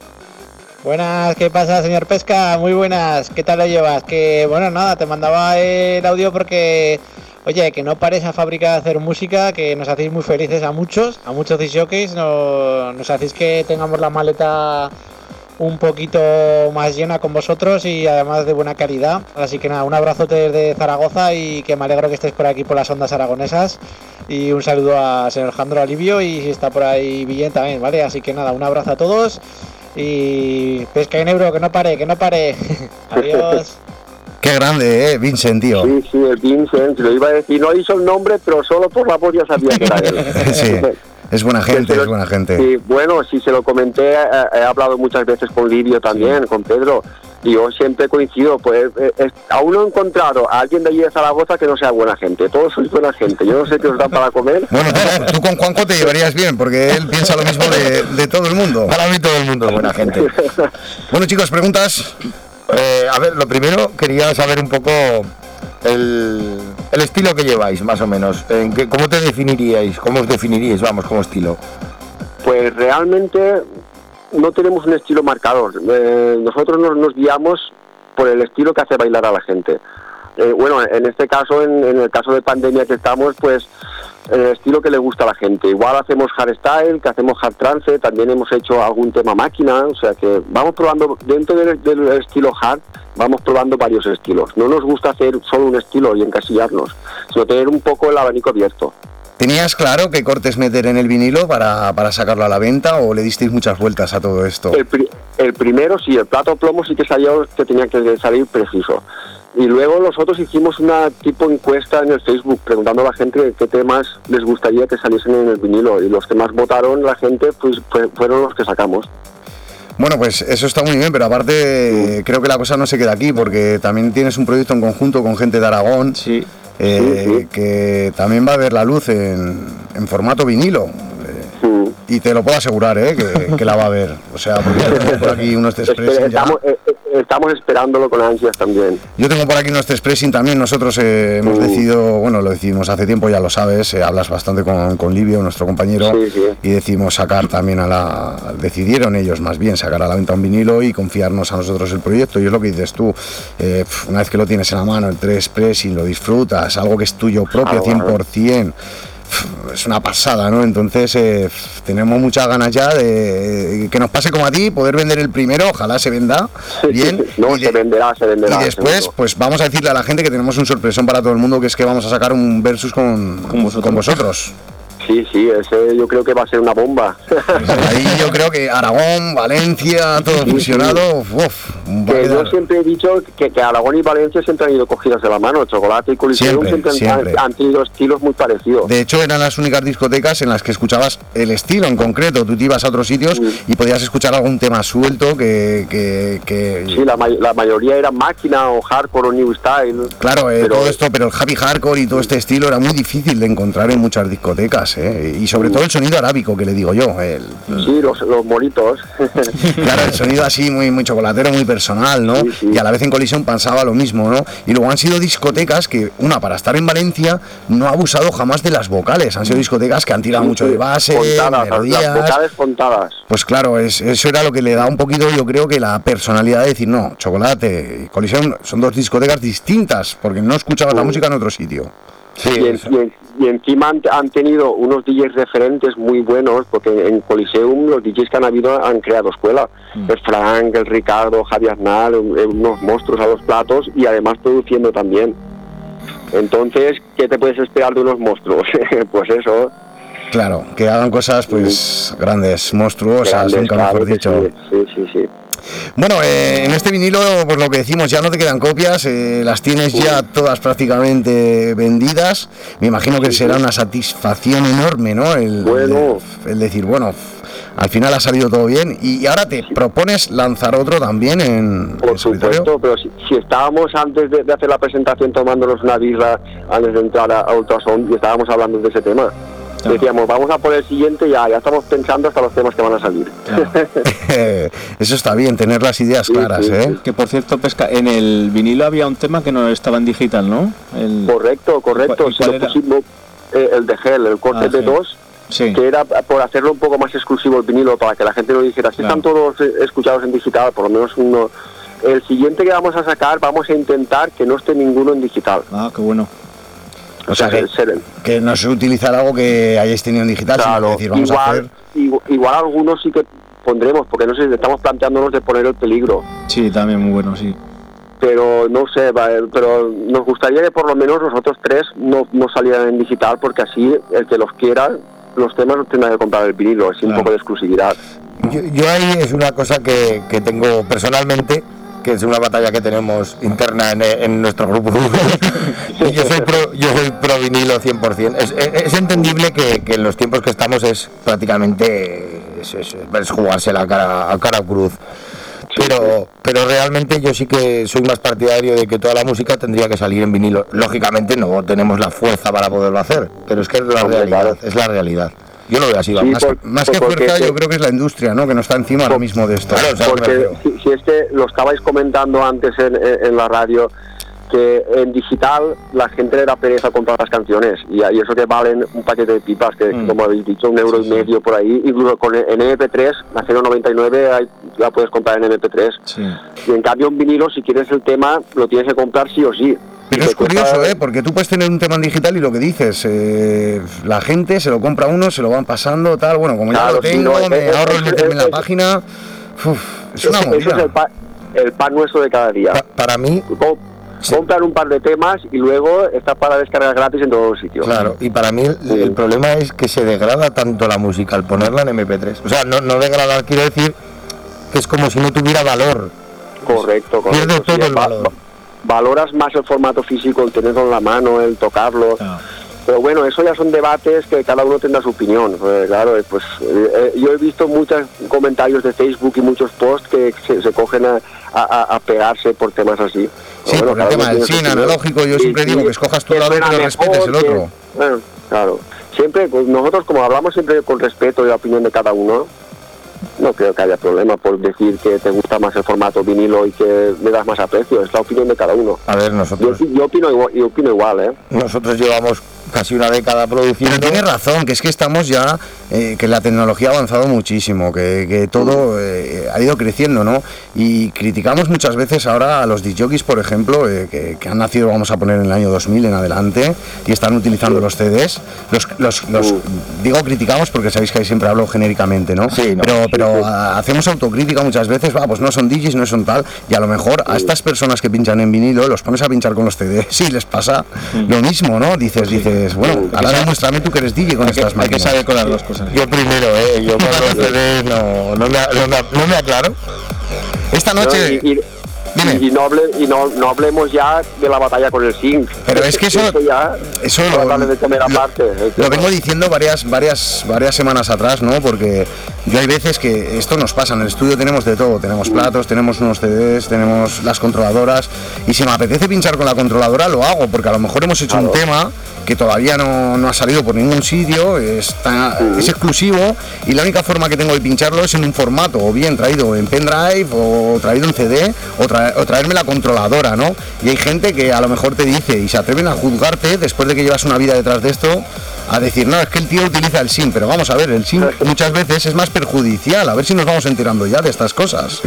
Buenas, ¿qué pasa, señor Pesca? Muy buenas, ¿qué tal lo llevas? Que bueno, nada, te mandaba el audio porque, oye, que no pares a fábrica de hacer música, que nos hacéis muy felices a muchos, a muchos disjockeys, no, nos hacéis que tengamos la maleta un poquito más llena con vosotros y además de buena calidad. Así que nada, un abrazote desde Zaragoza y que me alegro que estés por aquí por las ondas aragonesas. Y un saludo a señor Alejandro Alivio y si está por ahí bien también, ¿vale? Así que nada, un abrazo a todos y pesca en euro, que no pare, que no pare. Adiós. Qué grande, ¿eh? Vincent, tío. Sí, sí, el Vincent, lo iba a decir. No hizo el nombre, pero solo por la voz ya sabía que era él. Sí, es buena gente, es buena gente. Sí, bueno, si se lo comenté, eh, he hablado muchas veces con Livio también, con Pedro, y yo siempre coincido, pues eh, eh, aún no he encontrado a alguien de allí de Zaragoza que no sea buena gente, todos sois buena gente, yo no sé qué os dan para comer. Bueno, tú, tú con Juanjo te llevarías bien, porque él piensa lo mismo de, de todo el mundo. Para mí todo el mundo es buena gente. Bueno, chicos, preguntas. Eh, a ver, lo primero quería saber un poco el, el estilo que lleváis, más o menos. ¿En qué, ¿Cómo te definiríais? ¿Cómo os definiríais, vamos, como estilo? Pues realmente no tenemos un estilo marcador. Eh, nosotros nos, nos guiamos por el estilo que hace bailar a la gente. Eh, bueno, en este caso, en, en el caso de pandemia que estamos, pues el estilo que le gusta a la gente. Igual hacemos hardstyle, que hacemos hard trance, también hemos hecho algún tema máquina, o sea que vamos probando, dentro del, del estilo hard, vamos probando varios estilos. No nos gusta hacer solo un estilo y encasillarnos, sino tener un poco el abanico abierto. ¿Tenías claro qué cortes meter en el vinilo para, para sacarlo a la venta o le disteis muchas vueltas a todo esto? El, pri- el primero sí, el plato plomo sí que sabíamos que tenía que salir preciso. Y luego nosotros hicimos una tipo encuesta en el Facebook preguntando a la gente qué temas les gustaría que saliesen en el vinilo y los que más votaron la gente pues fue- fueron los que sacamos. Bueno, pues eso está muy bien, pero aparte creo que la cosa no se queda aquí, porque también tienes un proyecto en conjunto con gente de Aragón, sí. eh, que también va a ver la luz en, en formato vinilo. Y te lo puedo asegurar, eh, que, que la va a ver. O sea, porque por aquí unos test Espera, pressing ya. estamos, eh, eh, estamos esperándolo con ansias también. Yo tengo por aquí unos test pressing también. Nosotros eh, hemos decidido, bueno, lo decidimos hace tiempo, ya lo sabes, eh, hablas bastante con, con Livio, nuestro compañero, y decidimos sacar también a la. Decidieron ellos más bien sacar a la venta un vinilo y confiarnos a nosotros el proyecto. Y es lo que dices tú, eh, una vez que lo tienes en la mano, el test pressing, lo disfrutas, algo que es tuyo propio, claro. 100%. pf, Es una pasada, ¿no? Entonces eh, tenemos muchas ganas ya de que nos pase como a ti, poder vender el primero, ojalá se venda bien. No, se venderá, se venderá. Y después, seguro. pues vamos a decirle a la gente que tenemos un sorpresón para todo el mundo, que es que vamos a sacar un versus con, con vosotros. Sí, sí, ese yo creo que va a ser una bomba. Ahí yo creo que Aragón, Valencia, todo fusionado, uf, a Que yo siempre he dicho que, que Aragón y Valencia siempre han ido cogidas de la mano. Chocolate y Coliseum Siempre, siempre, han- tenido estilos muy parecidos. De hecho, eran las únicas discotecas en las que escuchabas el estilo en concreto. Tú te ibas a otros sitios y podías escuchar algún tema suelto que... que- que- Sí, la, may- la mayoría era máquina o hardcore o new style. Claro, eh, Pero- todo esto, pero el happy hardcore y todo este estilo era muy difícil de encontrar en muchas discotecas, eh, y sobre todo el sonido arábico que le digo yo, el, Sí, los, los moritos. Claro, el sonido así muy, muy chocolatero, muy personal, ¿no? Y a la vez en colisión pasaba lo mismo, ¿no? Y luego han sido discotecas que, una, para estar en Valencia, no ha abusado jamás de las vocales. Han sido discotecas que han tirado Sí, mucho de base, contadas, las vocales contadas. Pues claro, es- eso era lo que le da un poquito, yo creo que la personalidad de decir, no, chocolate y colisión son dos discotecas distintas, porque no escuchabas la música en otro sitio. Y, en- y en- y encima han, han tenido unos DJs referentes muy buenos, porque en Coliseum los DJs que han habido han creado escuela. El Frank, el Ricardo, Javier Arnal, un- unos monstruos a los platos y además produciendo también. Entonces, ¿qué te puedes esperar de unos monstruos? pues eso. Claro, que hagan cosas pues grandes, monstruosas, grandes, nunca mejor dicho. Sí, sí, sí. Bueno, eh, en este vinilo, pues lo que decimos, ya no te quedan copias, eh, las tienes ya todas prácticamente vendidas. Me imagino que será una satisfacción enorme, ¿no? El, el, el decir, bueno, al final ha salido todo bien y ahora te propones lanzar otro también en, Por en supuesto, pero si, si estábamos antes de, de hacer la presentación tomándonos una birra antes de entrar a, a Ultrasound y estábamos hablando de ese tema. Decíamos, vamos a por el siguiente, ya, ya estamos pensando hasta los temas que van a salir. Eso está bien, tener las ideas claras, ¿eh? Que por cierto, Pesca, en el vinilo había un tema que no estaba en digital, ¿no? El... Correcto, correcto. ¿Y Si lo pusimos, eh, el de Gel, el corte Ah, de sí. dos, Sí. que era por hacerlo un poco más exclusivo el vinilo, para que la gente lo dijera. Si Claro. están todos eh, escuchados en digital, por lo menos uno. El siguiente que vamos a sacar, vamos a intentar que no esté ninguno en digital. Ah, qué bueno. O sea, que, que no se utilizar algo que hayáis tenido en digital, sino que decir, vamos a hacer... igual, igu- igual algunos sí que pondremos, porque no sé, estamos planteándonos de poner el peligro. Sí, también muy bueno, sí. Pero no sé, va, eh, pero nos gustaría que por lo menos los otros tres no, no salieran en digital, porque así el que los quiera, los temas los tendrá que comprar el vinilo, es un poco de exclusividad. Yo, yo ahí es una cosa que, que tengo personalmente, que es una batalla que tenemos interna en, en nuestro grupo. yo, soy pro, yo soy pro vinilo 100%. Es, es- es entendible que, que en los tiempos que estamos es prácticamente es, es- es jugarse la cara a cara cruz. Pero, pero realmente yo sí que soy más partidario de que toda la música tendría que salir en vinilo. Lógicamente no tenemos la fuerza para poderlo hacer, pero es que es la realidad, es la realidad. Yo lo veo así, más, más que fuerza, yo creo que es la industria, ¿no? Que no está encima ahora mismo de esto. Porque si, si es que lo estabais comentando antes en la radio, que en digital la gente le da pereza comprar las canciones y, y eso que valen un paquete de pipas, que Mm. como habéis dicho, un euro y medio por ahí, incluso con en MP3, a 0,99 hay- la puedes comprar en MP3. Y en cambio un vinilo, si quieres el tema, lo tienes que comprar sí o sí. Pero es curioso, ¿eh? Porque tú puedes tener un tema en digital y lo que dices, eh, la gente se lo compra uno, se lo van pasando, tal. Bueno, como ya lo tengo, no, me es- ahorro es- meterme en la es- página. Uf, es una es movida. el, pa- el pan nuestro de cada día. para mí... comprar un par de temas y luego está para descargar gratis en todos los sitios. Claro, y para mí el, el problema es que se degrada tanto la música al ponerla en MP3. O sea, no, no degradar, quiero decir que es como si no tuviera valor. Correcto, correcto. Pierde todo sí, el va- valor. valoras más el formato físico, el tenerlo en la mano, el tocarlo. Pero bueno, eso ya son debates que cada uno tendrá su opinión. Pues, claro, eh, pues eh, eh, yo he visto muchos comentarios de Facebook y muchos posts que se, se cogen a, a- a pegarse por temas así. Sí, por el tema del tiene opinión. analógico, yo Sí, siempre sí, digo que escojas tu que lado pero respetes el que- otro. bueno, claro. Siempre, pues, nosotros como hablamos siempre con respeto y la opinión de cada uno, no creo que haya problema por decir que te gusta más el formato vinilo y que le das más aprecio. Es la opinión de cada uno. A ver, Yo, nosotros, yo opino igual, yo opino igual, ¿eh? nosotros llevamos casi una década produciendo. Pero tienes razón, que es que estamos ya, eh, que la tecnología ha avanzado muchísimo, que, que todo eh, ha ido creciendo, ¿no? Y criticamos muchas veces ahora a los DJs, por ejemplo, eh, que, que han nacido, vamos a poner, en el año 2000 en adelante, y están utilizando los CDs. Los, los, los- digo criticamos porque sabéis que ahí siempre hablo genéricamente, ¿no? Pero, pero ah, hacemos autocrítica muchas veces, va, pues no son DJs, no son tal, y a lo mejor a estas personas que pinchan en vinilo los pones a pinchar con los CDs y les pasa lo mismo, ¿no? Dices, dices, bueno, ahora demuéstrame tú que eres DJ con estas máquinas. saber con las dos cosas. Yo primero, ¿eh? Yo con los CDs no, no, me, no, no me aclaro. Esta noche... No, y, y- y no, hable- y no, no hablemos ya de la batalla con el zinc. Pero es que eso- ya eso hay que lo- hablarle de comer aparte. ¿eh? Lo vengo diciendo varias, varias, varias semanas atrás, ¿no? Porque yo hay veces que esto nos pasa. En el estudio tenemos de todo. Tenemos platos, tenemos unos CDs, tenemos las controladoras. Y si me apetece pinchar con la controladora, lo hago. Porque a lo mejor hemos hecho un tema que todavía no, no ha salido por ningún sitio, está, es exclusivo. Y la única forma que tengo de pincharlo es en un formato, o bien traído en pendrive, o traído en CD, o, o traerme la controladora, ¿no? Y hay gente que a lo mejor te dice y se atreven a juzgarte después de que llevas una vida detrás de esto, a decir, no, es que el tío utiliza el SIM, pero vamos a ver, el SIM muchas veces es más perjudicial, a ver si nos vamos enterando ya de estas cosas.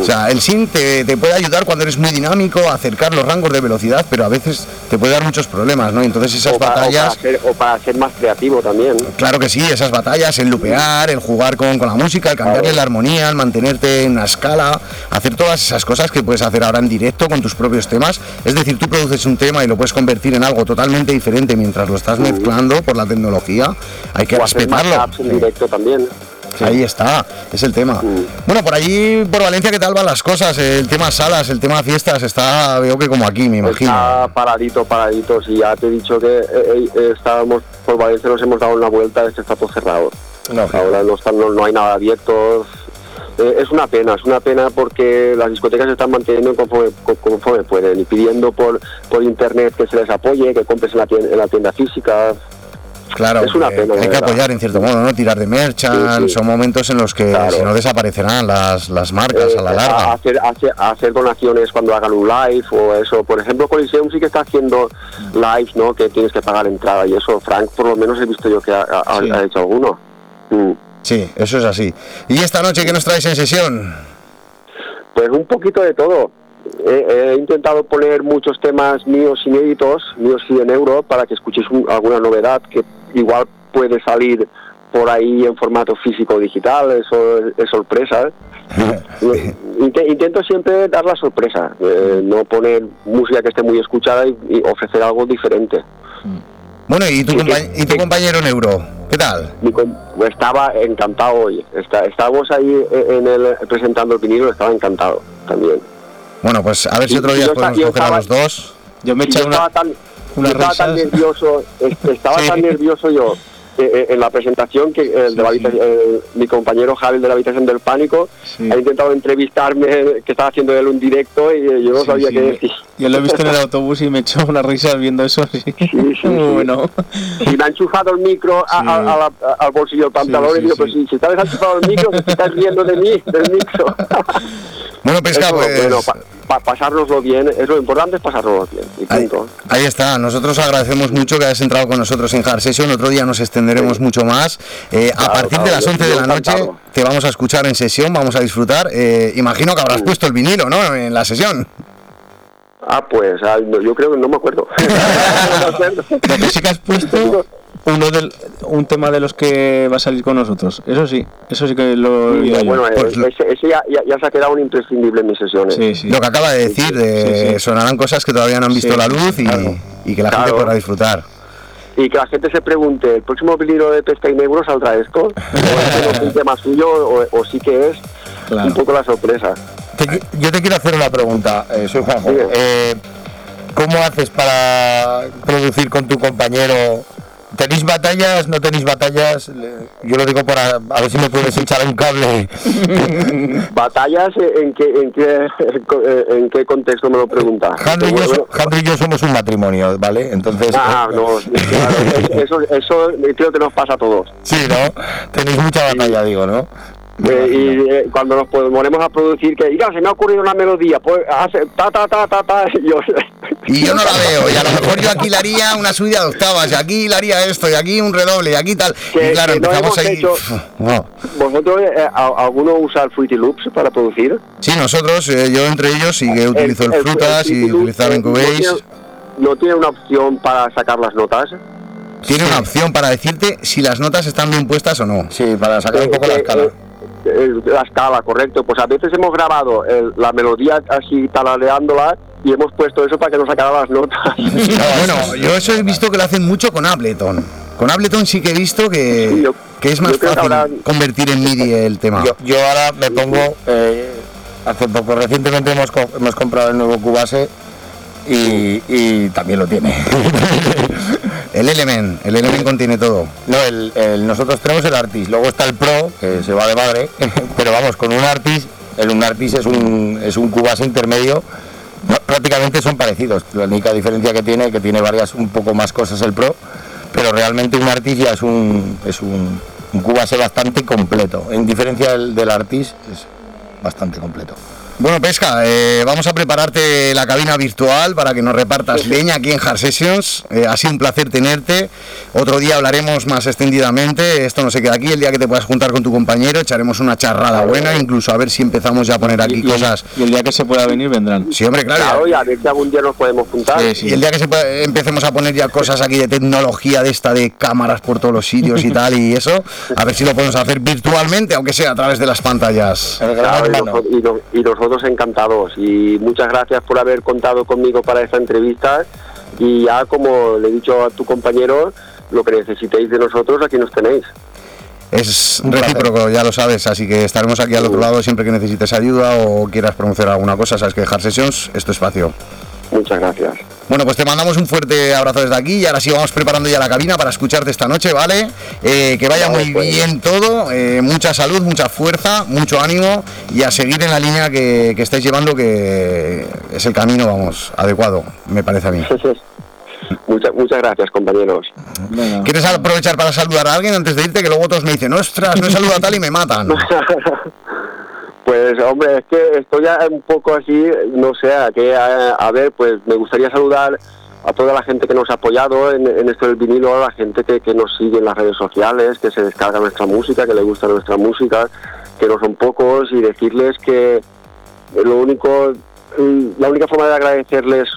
O sea, el SIM te, te puede ayudar cuando eres muy dinámico a acercar los rangos de velocidad, pero a veces te puede dar muchos problemas, ¿no? Y entonces esas o, para, o para batallas... ser, o para ser más creativo también. Claro que sí, esas batallas, el lupear, el jugar con, con la música, el cambiarle la armonía, el mantenerte en una escala, hacer todas esas cosas que puedes hacer ahora en directo con tus propios temas. Es decir, tú produces un tema y lo puedes convertir en algo totalmente diferente mientras lo estás mezclando por la tecnología. Hay que o respetarlo. apps en directo también. Ahí está, es el tema. Bueno, por allí, por Valencia, ¿qué tal van las cosas? El tema salas, el tema fiestas, está, veo que como aquí, me imagino. Está paradito, paradito. Si ya te he dicho que eh, eh, estábamos por Valencia, nos hemos dado una vuelta, este está todo cerrado. Ahora no, está- no, no hay nada abierto. Eh, es una pena, es una pena porque las discotecas se están manteniendo conforme, co- conforme pueden y pidiendo por, por internet que se les apoye, que compres en la tienda, en la tienda física. Claro, es una que pena, hay que apoyar en cierto modo, ¿no? Tirar de merchan, Sí, sí. son momentos en los que si no desaparecerán las, las marcas a la Eh, larga. hacer, hacer, hacer donaciones cuando hagan un live o eso. Por ejemplo, Coliseum sí que está haciendo lives, ¿no? Que tienes que pagar entrada y eso. Frank, por lo menos he visto yo que ha, ha- ha hecho alguno. Mm. Sí, eso es así. ¿Y esta noche qué nos traes en sesión? Pues un poquito de todo. He, he intentado poner muchos temas míos inéditos, míos y en euro, para que escuchéis un- alguna novedad que igual puede salir por ahí en formato físico o digital, eso es, es sorpresa. Inte- intento siempre dar la sorpresa, eh, no poner música que esté muy escuchada y, y ofrecer algo diferente. Bueno, ¿y tu, compa- y tu compañero Neuro? ¿Qué tal? Mi com- estaba encantado hoy, Está- estábamos ahí eh, en el, presentando el vinilo, estaba encantado también. Bueno, pues a ver si otro día podemos coger a los dos. Yo me he echado una, estaba tan, estaba tan nervioso, es- estaba tan nervioso yo eh, eh, en la presentación que el de la habita- eh, mi compañero Javi de la habitación del pánico ha intentado entrevistarme que estaba haciendo él un directo y eh, yo no Sí, sabía sí, qué decir. Yo lo he visto en el autobús y me he hecho unas risas viendo eso. Sí. Muy bueno. Y me ha enchufado el micro a- a- a la- a- al bolsillo del pantalón Sí, y digo, sí, pues si, si te has enchufado el micro, te estás riendo de mí, del micro. Bueno, Pesca, Eso, pues... bueno, pa- pa- pasárnoslo bien, es lo importante es pasárnoslo bien. Y. Ahí está, nosotros agradecemos mucho que hayas entrado con nosotros en Hard Session, otro día nos extenderemos mucho más. Eh, a partir de las yo- 11 de la noche encantado. te vamos a escuchar en sesión, vamos a disfrutar. Eh, imagino que habrás puesto el vinilo, ¿no? En la sesión. Ah, pues ah, no, yo creo que no me acuerdo. No me acuerdo. Lo que sí que has puesto uno del, un tema de los que va a salir con nosotros. Eso sí, eso sí que lo Sí, bueno, eh, Pues ese, ese ya, ya, ya se ha quedado un imprescindible en mis sesiones. Sí, sí. Lo que acaba de decir, de- sonarán cosas que todavía no han visto Sí, la luz y, y que la gente Claro. podrá disfrutar. Y que la gente se pregunte, ¿el próximo vinilo de Pesca y Negro saldrá esto? ¿O es que no es un tema suyo o, o sí que es Claro. un poco la sorpresa? Te yo te quiero hacer una pregunta, eh, soy Juanjo. Eh, ¿Cómo haces para producir con tu compañero? ¿Tenéis batallas? ¿No tenéis batallas? Yo lo digo para a ver si me puedes echar un cable. ¿Batallas en qué, en qué, en qué contexto me lo pregunta? Jandro y, yo, so- Jandro y yo somos un matrimonio, ¿vale? Entonces. Ah, eh, no, claro, eso, eso creo que nos pasa a todos. Sí, ¿no? Tenéis mucha batalla, digo, ¿no? Eh, y eh, cuando nos ponemos a producir, que, mira, se me ha ocurrido una melodía, pues hace ta, ta, ta, ta, ta, y yo, Y yo no la veo, y a lo mejor yo aquí le haría una subida de octavas, y aquí le haría esto, y aquí un redoble, y aquí tal. Que- y claro, que empezamos ahí. hecho-. ¿Vosotros, eh, a- alguno usa el Fruity Loops para producir? Sí, nosotros, eh, yo entre ellos, sí que utilizo el, el- Frutas el y utilizar eh, en Cubase. ¿no tiene- ¿No tiene una opción para sacar las notas? Tiene una opción para decirte si las notas están bien puestas o no. Sí, para sacar un poco la Eh, escala. Eh, la escala, correcto. Pues a veces hemos grabado el- la melodía así talaleándola y hemos puesto eso para que nos sacara las notas. bueno, yo eso he visto que lo hacen mucho con Ableton. Con Ableton sí que he visto que, que es más fácil ahora- convertir en MIDI el tema. Yo, yo ahora me pongo. eh, hace poco, recientemente hemos, co- hemos comprado el nuevo Cubase y, y también lo tiene. el Element, el Element contiene todo. No, el, nosotros tenemos el Artis, luego está el Pro, que se va de madre, pero vamos, con un Artis, el un Artis es un, es un Cubase intermedio, prácticamente son parecidos, la única diferencia que tiene, que tiene varias, un poco más cosas el Pro, pero realmente un Artis ya es un, es un, un Cubase bastante completo, en diferencia del, del Artis es bastante completo. Bueno, Pesca, eh, vamos a prepararte la cabina virtual para que nos repartas leña aquí en Hard Sessions. Eh, ha sido un placer tenerte. Otro día hablaremos más extendidamente. Esto no se queda aquí. El día que te puedas juntar con tu compañero, echaremos una charrada buena, incluso a ver si empezamos ya a poner aquí cosas. Y el día que se pueda venir vendrán. Sí, hombre, claro. Claro, y a ver si algún día nos podemos juntar. Y el día que se pueda- empecemos a poner ya cosas aquí de tecnología, de esta, de cámaras por todos los sitios y tal, y eso, a ver si lo podemos hacer virtualmente, aunque sea a través de las pantallas. Claro, y, noso- y no- y nosotros encantados. Y muchas gracias por haber contado conmigo para esta entrevista. Y ya, como le he dicho a tu compañero, lo que necesitéis de nosotros, aquí nos tenéis. Es recíproco, ya lo sabes, así que estaremos aquí al otro lado siempre que necesites ayuda o quieras promocionar alguna cosa, sabes que Hard Sessions es espacio. Muchas gracias. Bueno, pues te mandamos un fuerte abrazo desde aquí y ahora sí vamos preparando ya la cabina para escucharte esta noche, ¿vale? Eh, que vaya muy bien todo, eh, mucha salud, mucha fuerza, mucho ánimo y a seguir en la línea que, que estáis llevando, que es el camino, vamos, adecuado, me parece a mí. Muchas, muchas gracias, compañeros. ¿Quieres aprovechar para saludar a alguien antes de irte? Que luego todos me dicen, ostras, no he saludado a tal y me matan. Pues hombre, es que estoy ya un poco así, no sé, a, qué, a, ver, pues me gustaría saludar a toda la gente que nos ha apoyado en, esto del vinilo, a la gente que, que nos sigue en las redes sociales, que se descarga nuestra música, que le gusta nuestra música, que no son pocos, y decirles que lo único, la única forma de agradecerles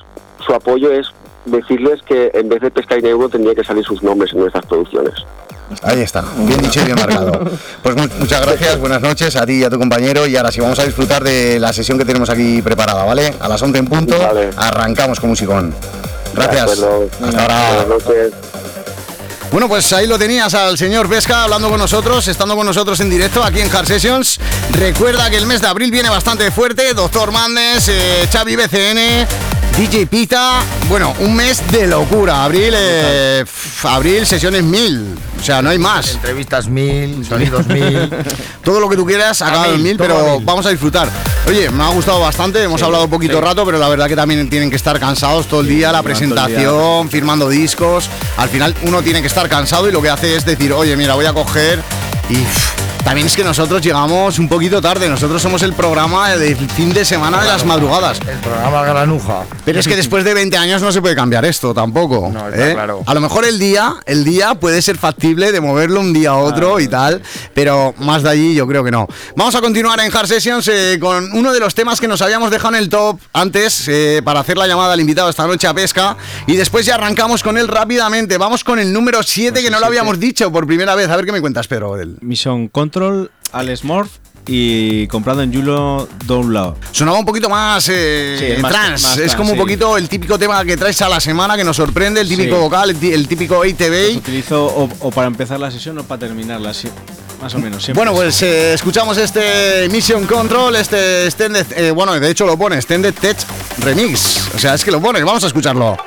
su apoyo es decirles que en vez de pesca y euro tendría que salir sus nombres en nuestras producciones. Ahí está, bien dicho y bien marcado. Pues mu- muchas gracias, buenas noches a ti y a tu compañero y ahora sí vamos a disfrutar de la sesión que tenemos aquí preparada, ¿vale? A las 11 en punto, arrancamos con musicón. Gracias. Hasta ahora. Bueno, pues ahí lo tenías al señor Pesca hablando con nosotros, estando con nosotros en directo aquí en Hard Sessions. Recuerda que el mes de abril viene bastante fuerte. Doctor Mandes, eh, Xavi BCN, DJ Pita. Bueno, un mes de locura. Abril, eh, abril, sesiones mil. O sea, no hay más. Entrevistas mil, sonidos mil. Todo lo que tú quieras, acaba en mil, pero mil. vamos a disfrutar. Oye, me ha gustado bastante, hemos hablado un poquito sí. rato, pero la verdad que también tienen que estar cansados todo el día, la presentación, firmando discos. Al final uno tiene que estar cansado y lo que hace es decir, oye, mira, voy a coger y también es que nosotros llegamos un poquito tarde, nosotros somos el programa del fin de semana de las madrugadas. El programa Granuja. Pero es que después de 20 años no se puede cambiar esto tampoco. está ¿eh? claro. A lo mejor el día, el día puede ser factible de moverlo un día a otro y tal, pero más de allí yo creo que no. Vamos a continuar en Hard Sessions eh, con uno de los temas que nos habíamos dejado en el top antes eh, para hacer la llamada al invitado esta noche a Pesca y después ya arrancamos con él rápidamente. Vamos con el número 7 que no lo habíamos dicho por primera vez. A ver qué me cuentas, pero del Mission Control, Alex Morph y comprado en Yulo Download. Sonaba un poquito más, eh, Sí, es trans. más es trans, como un sí. poquito el típico tema que traes a la semana que nos sorprende, el típico Sí. vocal, el, tí- el típico ATV. Los utilizo o, o para empezar la sesión o para terminarla. Más o menos. siempre Bueno, es- pues eh, escuchamos este Mission Control, este Extended, eh, bueno, de hecho lo pone Extended Tech Remix. O sea, es que lo pone, vamos a escucharlo.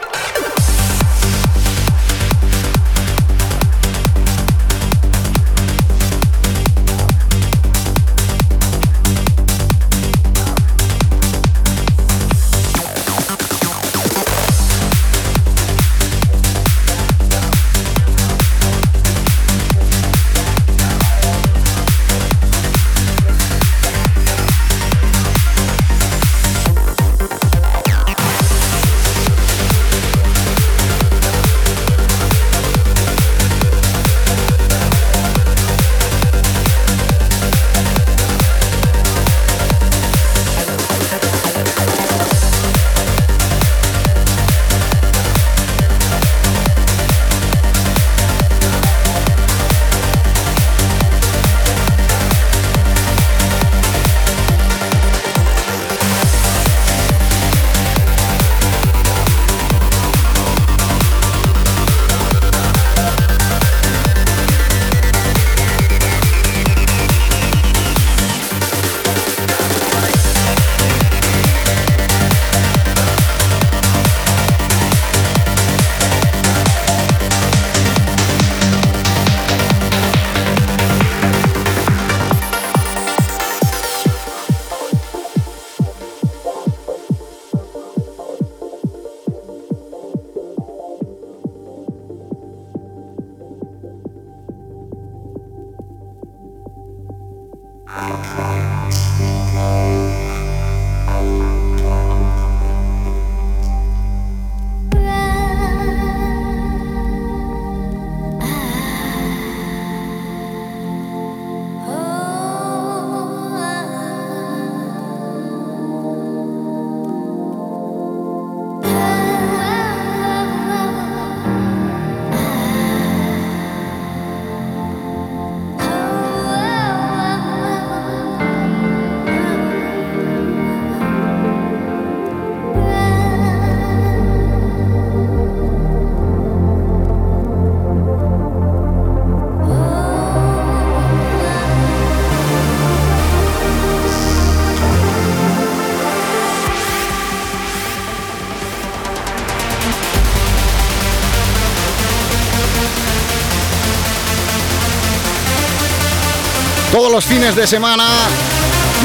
Los fines de semana.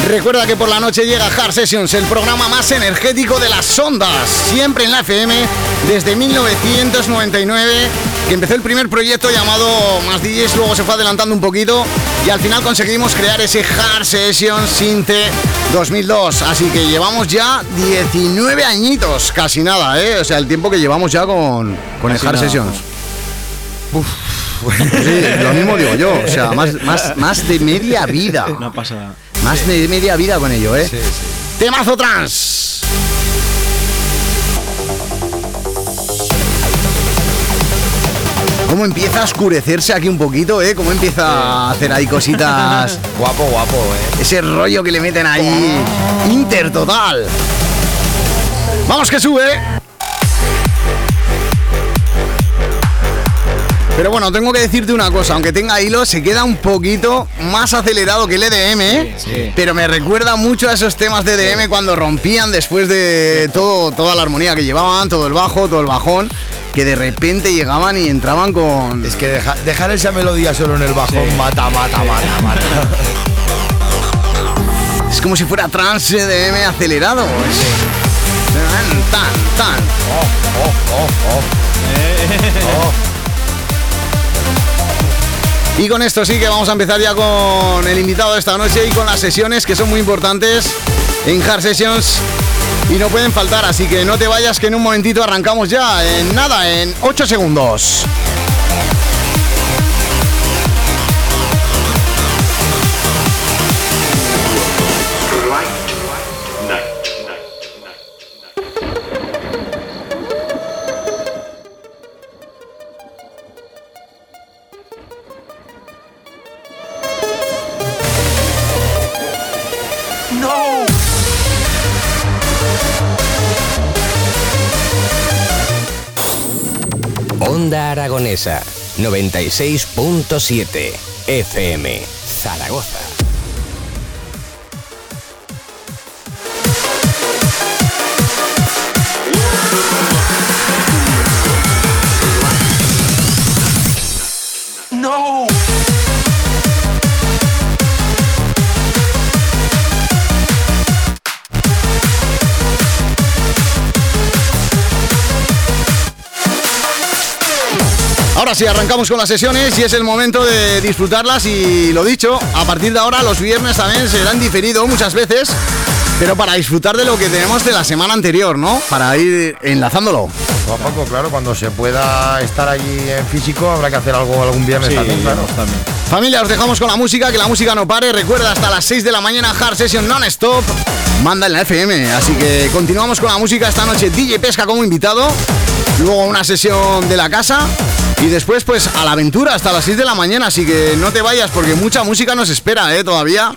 Recuerda que por la noche llega Hard Sessions, el programa más energético de las ondas, siempre en la FM, desde 1999, que empezó el primer proyecto llamado Más DJs, luego se fue adelantando un poquito y al final conseguimos crear ese Hard Sessions Sinte 2002. Así que llevamos ya 19 añitos, casi nada, ¿eh? O sea, el tiempo que llevamos ya con, con el Hard nada. Sessions. Sí, lo mismo digo yo, o sea, más, más, más de media vida. No pasa nada. Más de media vida con ello, ¿eh? Temazo trans. ¿Cómo empieza a oscurecerse aquí un poquito, eh? ¿Cómo empieza a hacer ahí cositas? Guapo, guapo, eh. Ese rollo que le meten ahí. Inter total. Vamos que sube. Pero bueno, tengo que decirte una cosa, aunque tenga hilo, se queda un poquito más acelerado que el EDM, ¿eh? sí. pero me recuerda mucho a esos temas de EDM cuando rompían después de todo, toda la armonía que llevaban, todo el bajo, todo el bajón, que de repente llegaban y entraban con... Es que deja- dejar esa melodía solo en el bajón mata, mata, mata, mata. Es como si fuera trans EDM acelerado. Tan, tan, tan. Oh, oh, oh. Y con esto sí que vamos a empezar ya con el invitado de esta noche y con las sesiones que son muy importantes en Hard Sessions y no pueden faltar, así que no te vayas que en un momentito arrancamos ya, en nada, en 8 segundos. Onda Aragonesa 96.7 FM. Zaragoza. Ahora sí, arrancamos con las sesiones y es el momento de disfrutarlas y lo dicho, a partir de ahora los viernes también serán diferido muchas veces, pero para disfrutar de lo que tenemos de la semana anterior, ¿no? Para ir enlazándolo. Poco a poco, claro, cuando se pueda estar allí en físico habrá que hacer algo algún viernes Sí, también, claro. también. Familia, os dejamos con la música, que la música no pare. Recuerda, hasta las 6 de la mañana, Hard Session Non-Stop. Manda en la FM. Así que continuamos con la música esta noche. DJ Pesca como invitado. Luego una sesión de la casa. Y después, pues, a la aventura hasta las 6 de la mañana. Así que no te vayas porque mucha música nos espera, ¿eh? Todavía.